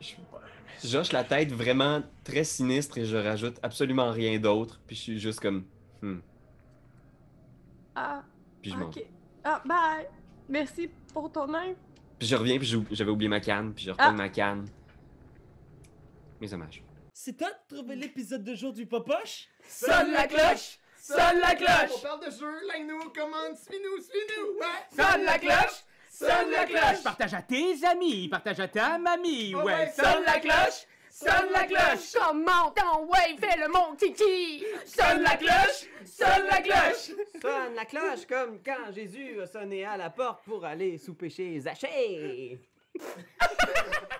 Speaker 1: Je hoche la tête vraiment très sinistre et je rajoute absolument rien d'autre. Puis je suis juste comme. Hmm.
Speaker 3: Ah,
Speaker 1: Puis je m'en vais.
Speaker 3: ok. Ah, bye. Merci pour ton aide.
Speaker 1: Puis je reviens, puis j'avais oublié ma canne, puis je reprends ma canne. Mes hommages.
Speaker 5: C'est toi de trouver l'épisode de jour du Popoche?
Speaker 6: Sonne la cloche! Sonne la
Speaker 7: On
Speaker 6: cloche!
Speaker 7: parle de jeu, like-nous, commande, suis-nous, suis-nous! Ouais!
Speaker 6: Sonne la cloche! Sonne la cloche!
Speaker 5: Partage à tes amis, partage à ta mamie,
Speaker 7: Ouais,
Speaker 5: ouais.
Speaker 6: Sonne la cloche! Sonne la cloche!
Speaker 8: Comment ton ouais, fais le mon titi!
Speaker 6: Sonne la cloche! Sonne la cloche!
Speaker 9: Sonne la cloche comme quand Jésus a sonné à la porte pour aller souper chez Zachée.